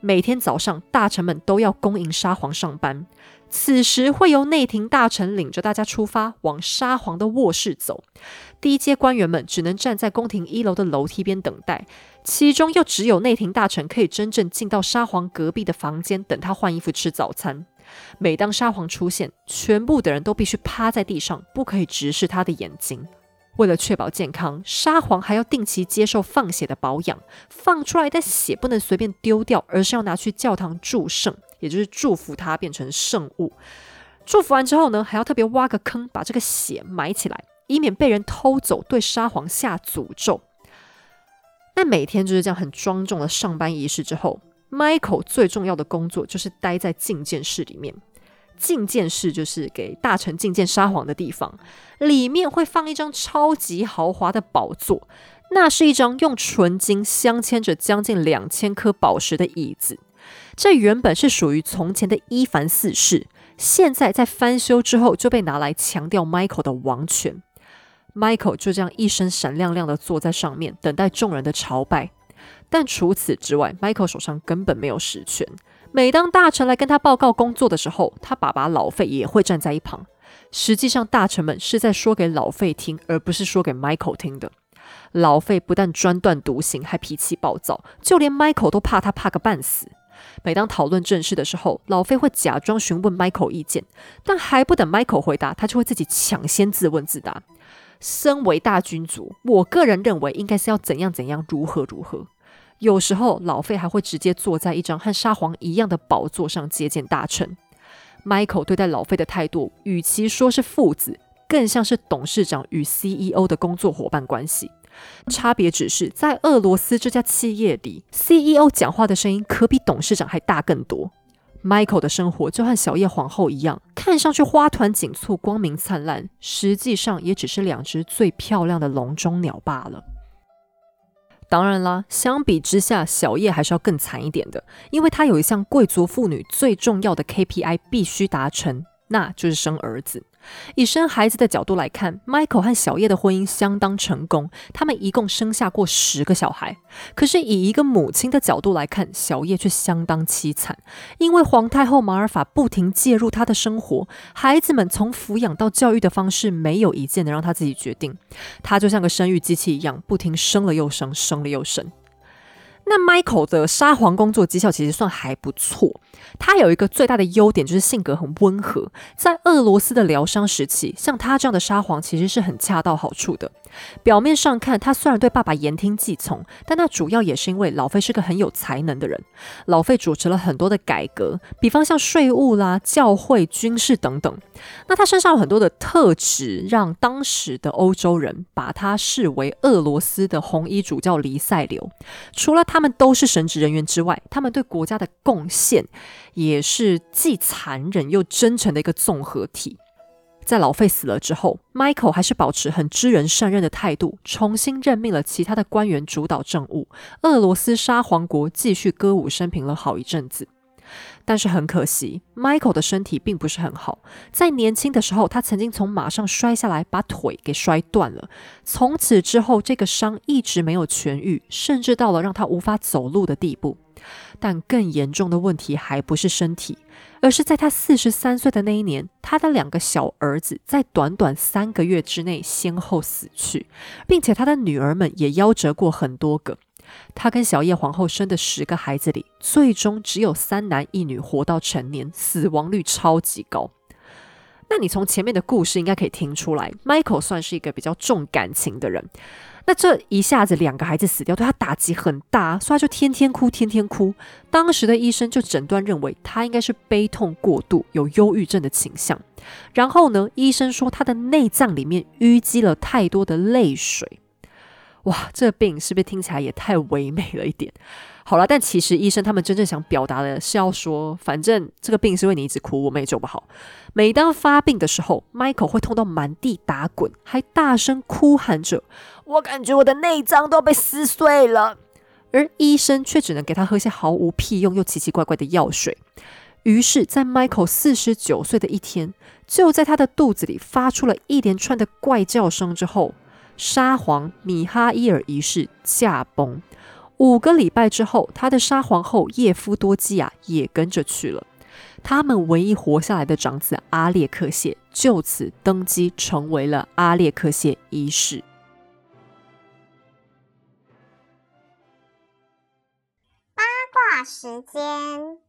每天早上，大臣们都要恭迎沙皇上班。此时会由内廷大臣领着大家出发，往沙皇的卧室走。低阶官员们只能站在宫廷一楼的楼梯边等待，其中又只有内廷大臣可以真正进到沙皇隔壁的房间，等他换衣服吃早餐。每当沙皇出现，全部的人都必须趴在地上，不可以直视他的眼睛。为了确保健康，沙皇还要定期接受放血的保养。放出来的血不能随便丢掉，而是要拿去教堂祝圣，也就是祝福他变成圣物。祝福完之后呢，还要特别挖个坑，把这个血埋起来，以免被人偷走，对沙皇下诅咒。那每天就是这样很庄重的上班仪式之后，Michael 最重要的工作就是待在觐见室里面。觐见室就是给大臣觐见沙皇的地方，里面会放一张超级豪华的宝座，那是一张用纯金镶嵌着将近两千颗宝石的椅子。这原本是属于从前的伊凡四世，现在在翻修之后就被拿来强调 Michael 的王权。Michael 就这样一身闪亮亮的坐在上面，等待众人的朝拜。但除此之外，Michael 手上根本没有实权。每当大臣来跟他报告工作的时候，他爸爸老费也会站在一旁。实际上，大臣们是在说给老费听，而不是说给 Michael 听的。老费不但专断独行，还脾气暴躁，就连 Michael 都怕他怕个半死。每当讨论正事的时候，老费会假装询问 Michael 意见，但还不等 Michael 回答，他就会自己抢先自问自答。身为大君主，我个人认为应该是要怎样怎样，如何如何。有时候，老费还会直接坐在一张和沙皇一样的宝座上接见大臣。Michael 对待老费的态度，与其说是父子，更像是董事长与 CEO 的工作伙伴关系。差别只是在俄罗斯这家企业里，CEO 讲话的声音可比董事长还大更多。Michael 的生活就和小叶皇后一样，看上去花团锦簇、光明灿烂，实际上也只是两只最漂亮的笼中鸟罢了。当然啦，相比之下，小叶还是要更惨一点的，因为她有一项贵族妇女最重要的 KPI 必须达成，那就是生儿子。以生孩子的角度来看，Michael 和小叶的婚姻相当成功，他们一共生下过十个小孩。可是以一个母亲的角度来看，小叶却相当凄惨，因为皇太后马尔法不停介入她的生活，孩子们从抚养到教育的方式没有一件能让她自己决定，她就像个生育机器一样，不停生了又生，生了又生。那 Michael 的沙皇工作绩效其实算还不错。他有一个最大的优点，就是性格很温和。在俄罗斯的疗伤时期，像他这样的沙皇其实是很恰到好处的。表面上看，他虽然对爸爸言听计从，但那主要也是因为老费是个很有才能的人。老费主持了很多的改革，比方像税务啦、教会、军事等等。那他身上有很多的特质，让当时的欧洲人把他视为俄罗斯的红衣主教黎塞留。除了他们都是神职人员之外，他们对国家的贡献也是既残忍又真诚的一个综合体。在老费死了之后，Michael 还是保持很知人善任的态度，重新任命了其他的官员主导政务。俄罗斯沙皇国继续歌舞升平了好一阵子。但是很可惜，Michael 的身体并不是很好。在年轻的时候，他曾经从马上摔下来，把腿给摔断了。从此之后，这个伤一直没有痊愈，甚至到了让他无法走路的地步。但更严重的问题还不是身体。而是在他四十三岁的那一年，他的两个小儿子在短短三个月之内先后死去，并且他的女儿们也夭折过很多个。他跟小叶皇后生的十个孩子里，最终只有三男一女活到成年，死亡率超级高。那你从前面的故事应该可以听出来，Michael 算是一个比较重感情的人。那这一下子两个孩子死掉，对他打击很大，所以他就天天哭，天天哭。当时的医生就诊断认为他应该是悲痛过度，有忧郁症的倾向。然后呢，医生说他的内脏里面淤积了太多的泪水。哇，这病是不是听起来也太唯美了一点？好了，但其实医生他们真正想表达的是要说，反正这个病是为你一直哭，我们也救不好。每当发病的时候，Michael 会痛到满地打滚，还大声哭喊着：“我感觉我的内脏都被撕碎了。”而医生却只能给他喝些毫无屁用又奇奇怪怪的药水。于是，在 Michael 四十九岁的一天，就在他的肚子里发出了一连串的怪叫声之后。沙皇米哈伊尔一世驾崩。五个礼拜之后，他的沙皇后叶夫多基亚也跟着去了。他们唯一活下来的长子阿列克谢就此登基，成为了阿列克谢一世。八卦时间。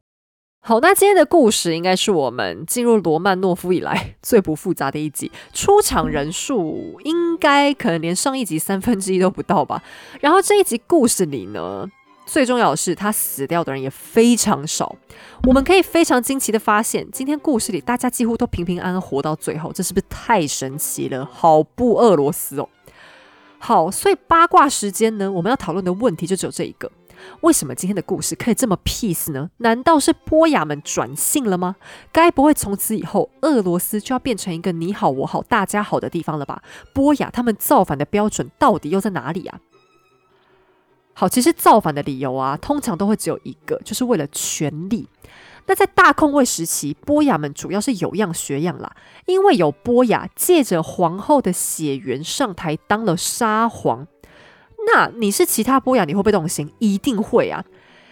好，那今天的故事应该是我们进入罗曼诺夫以来最不复杂的一集，出场人数应该可能连上一集三分之一都不到吧。然后这一集故事里呢，最重要的是他死掉的人也非常少。我们可以非常惊奇的发现，今天故事里大家几乎都平平安安活到最后，这是不是太神奇了？好不俄罗斯哦。好，所以八卦时间呢，我们要讨论的问题就只有这一个。为什么今天的故事可以这么 peace 呢？难道是波雅们转性了吗？该不会从此以后，俄罗斯就要变成一个你好我好大家好的地方了吧？波雅他们造反的标准到底又在哪里啊？好，其实造反的理由啊，通常都会只有一个，就是为了权力。那在大空位时期，波雅们主要是有样学样啦，因为有波雅借着皇后的血缘上台当了沙皇。那你是其他波雅，你会不会动心？一定会啊！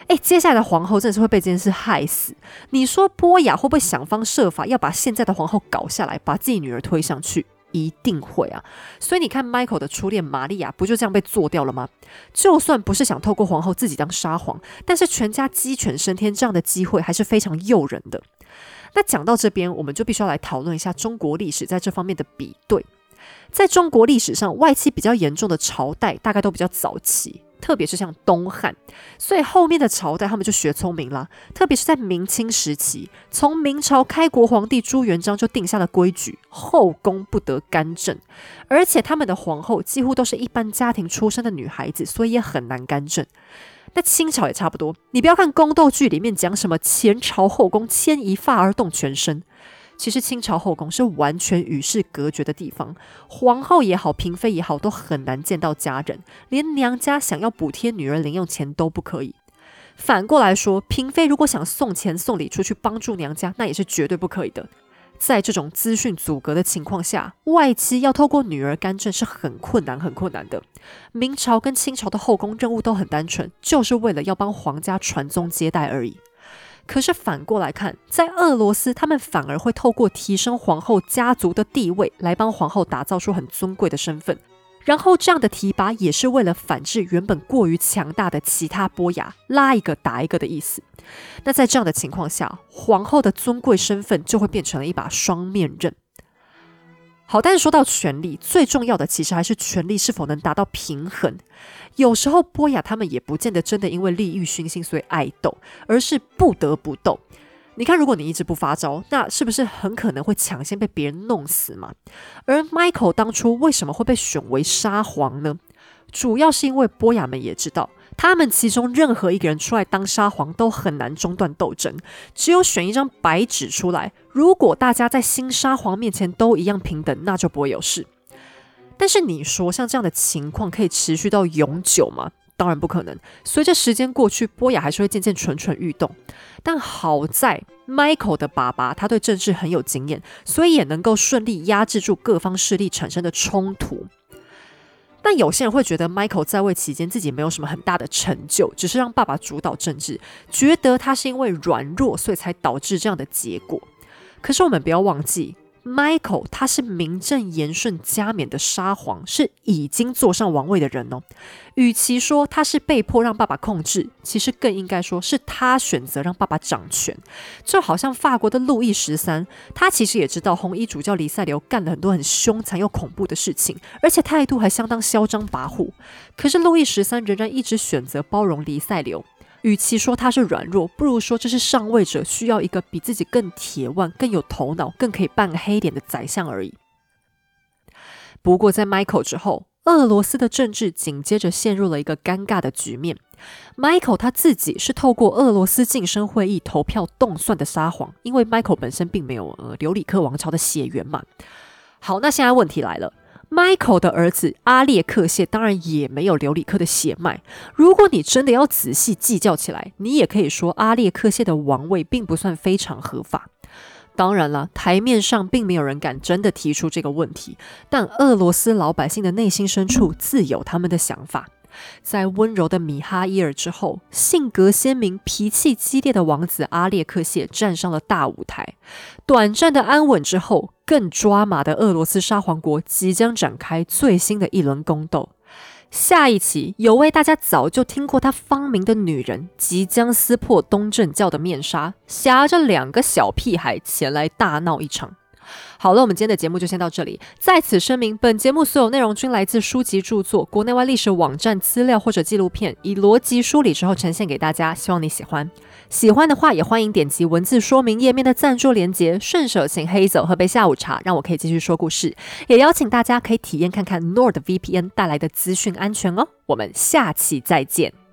哎，接下来的皇后真的是会被这件事害死。你说波雅会不会想方设法要把现在的皇后搞下来，把自己女儿推上去？一定会啊！所以你看，Michael 的初恋玛利亚不就这样被做掉了吗？就算不是想透过皇后自己当沙皇，但是全家鸡犬升天这样的机会还是非常诱人的。那讲到这边，我们就必须要来讨论一下中国历史在这方面的比对。在中国历史上，外戚比较严重的朝代大概都比较早期，特别是像东汉，所以后面的朝代他们就学聪明了。特别是在明清时期，从明朝开国皇帝朱元璋就定下了规矩：后宫不得干政，而且他们的皇后几乎都是一般家庭出身的女孩子，所以也很难干政。那清朝也差不多，你不要看宫斗剧里面讲什么前朝后宫牵一发而动全身。其实清朝后宫是完全与世隔绝的地方，皇后也好，嫔妃也好，都很难见到家人，连娘家想要补贴女儿零用钱都不可以。反过来说，嫔妃如果想送钱送礼出去帮助娘家，那也是绝对不可以的。在这种资讯阻隔的情况下，外戚要透过女儿干政是很困难、很困难的。明朝跟清朝的后宫任务都很单纯，就是为了要帮皇家传宗接代而已。可是反过来看，在俄罗斯，他们反而会透过提升皇后家族的地位，来帮皇后打造出很尊贵的身份。然后这样的提拔也是为了反制原本过于强大的其他波雅，拉一个打一个的意思。那在这样的情况下，皇后的尊贵身份就会变成了一把双面刃。好，但是说到权力，最重要的其实还是权力是否能达到平衡。有时候波雅他们也不见得真的因为利欲熏心所以爱斗，而是不得不斗。你看，如果你一直不发招，那是不是很可能会抢先被别人弄死嘛？而 Michael 当初为什么会被选为沙皇呢？主要是因为波雅们也知道。他们其中任何一个人出来当沙皇都很难中断斗争，只有选一张白纸出来。如果大家在新沙皇面前都一样平等，那就不会有事。但是你说像这样的情况可以持续到永久吗？当然不可能。随着时间过去，波雅还是会渐渐蠢蠢欲动。但好在 Michael 的爸爸他对政治很有经验，所以也能够顺利压制住各方势力产生的冲突。但有些人会觉得，Michael 在位期间自己没有什么很大的成就，只是让爸爸主导政治，觉得他是因为软弱，所以才导致这样的结果。可是我们不要忘记。Michael 他是名正言顺加冕的沙皇，是已经坐上王位的人哦。与其说他是被迫让爸爸控制，其实更应该说是他选择让爸爸掌权。就好像法国的路易十三，他其实也知道红衣主教黎塞留干了很多很凶残又恐怖的事情，而且态度还相当嚣张跋扈。可是路易十三仍然一直选择包容黎塞留。与其说他是软弱，不如说这是上位者需要一个比自己更铁腕、更有头脑、更可以扮黑脸的宰相而已。不过，在 Michael 之后，俄罗斯的政治紧接着陷入了一个尴尬的局面。Michael 他自己是透过俄罗斯晋升会议投票动算的沙皇，因为 Michael 本身并没有呃留里克王朝的血缘嘛。好，那现在问题来了。Michael 的儿子阿列克谢当然也没有留里克的血脉。如果你真的要仔细计较起来，你也可以说阿列克谢的王位并不算非常合法。当然了，台面上并没有人敢真的提出这个问题，但俄罗斯老百姓的内心深处自有他们的想法。在温柔的米哈伊尔之后，性格鲜明、脾气激烈的王子阿列克谢站上了大舞台。短暂的安稳之后，更抓马的俄罗斯沙皇国即将展开最新的一轮宫斗。下一期有位大家早就听过她芳名的女人，即将撕破东正教的面纱，挟着两个小屁孩前来大闹一场。好了，我们今天的节目就先到这里。在此声明，本节目所有内容均来自书籍著作、国内外历史网站资料或者纪录片，以逻辑梳理之后呈现给大家，希望你喜欢。喜欢的话，也欢迎点击文字说明页面的赞助链接，顺手请黑走喝杯下午茶，让我可以继续说故事。也邀请大家可以体验看看 Nord VPN 带来的资讯安全哦。我们下期再见。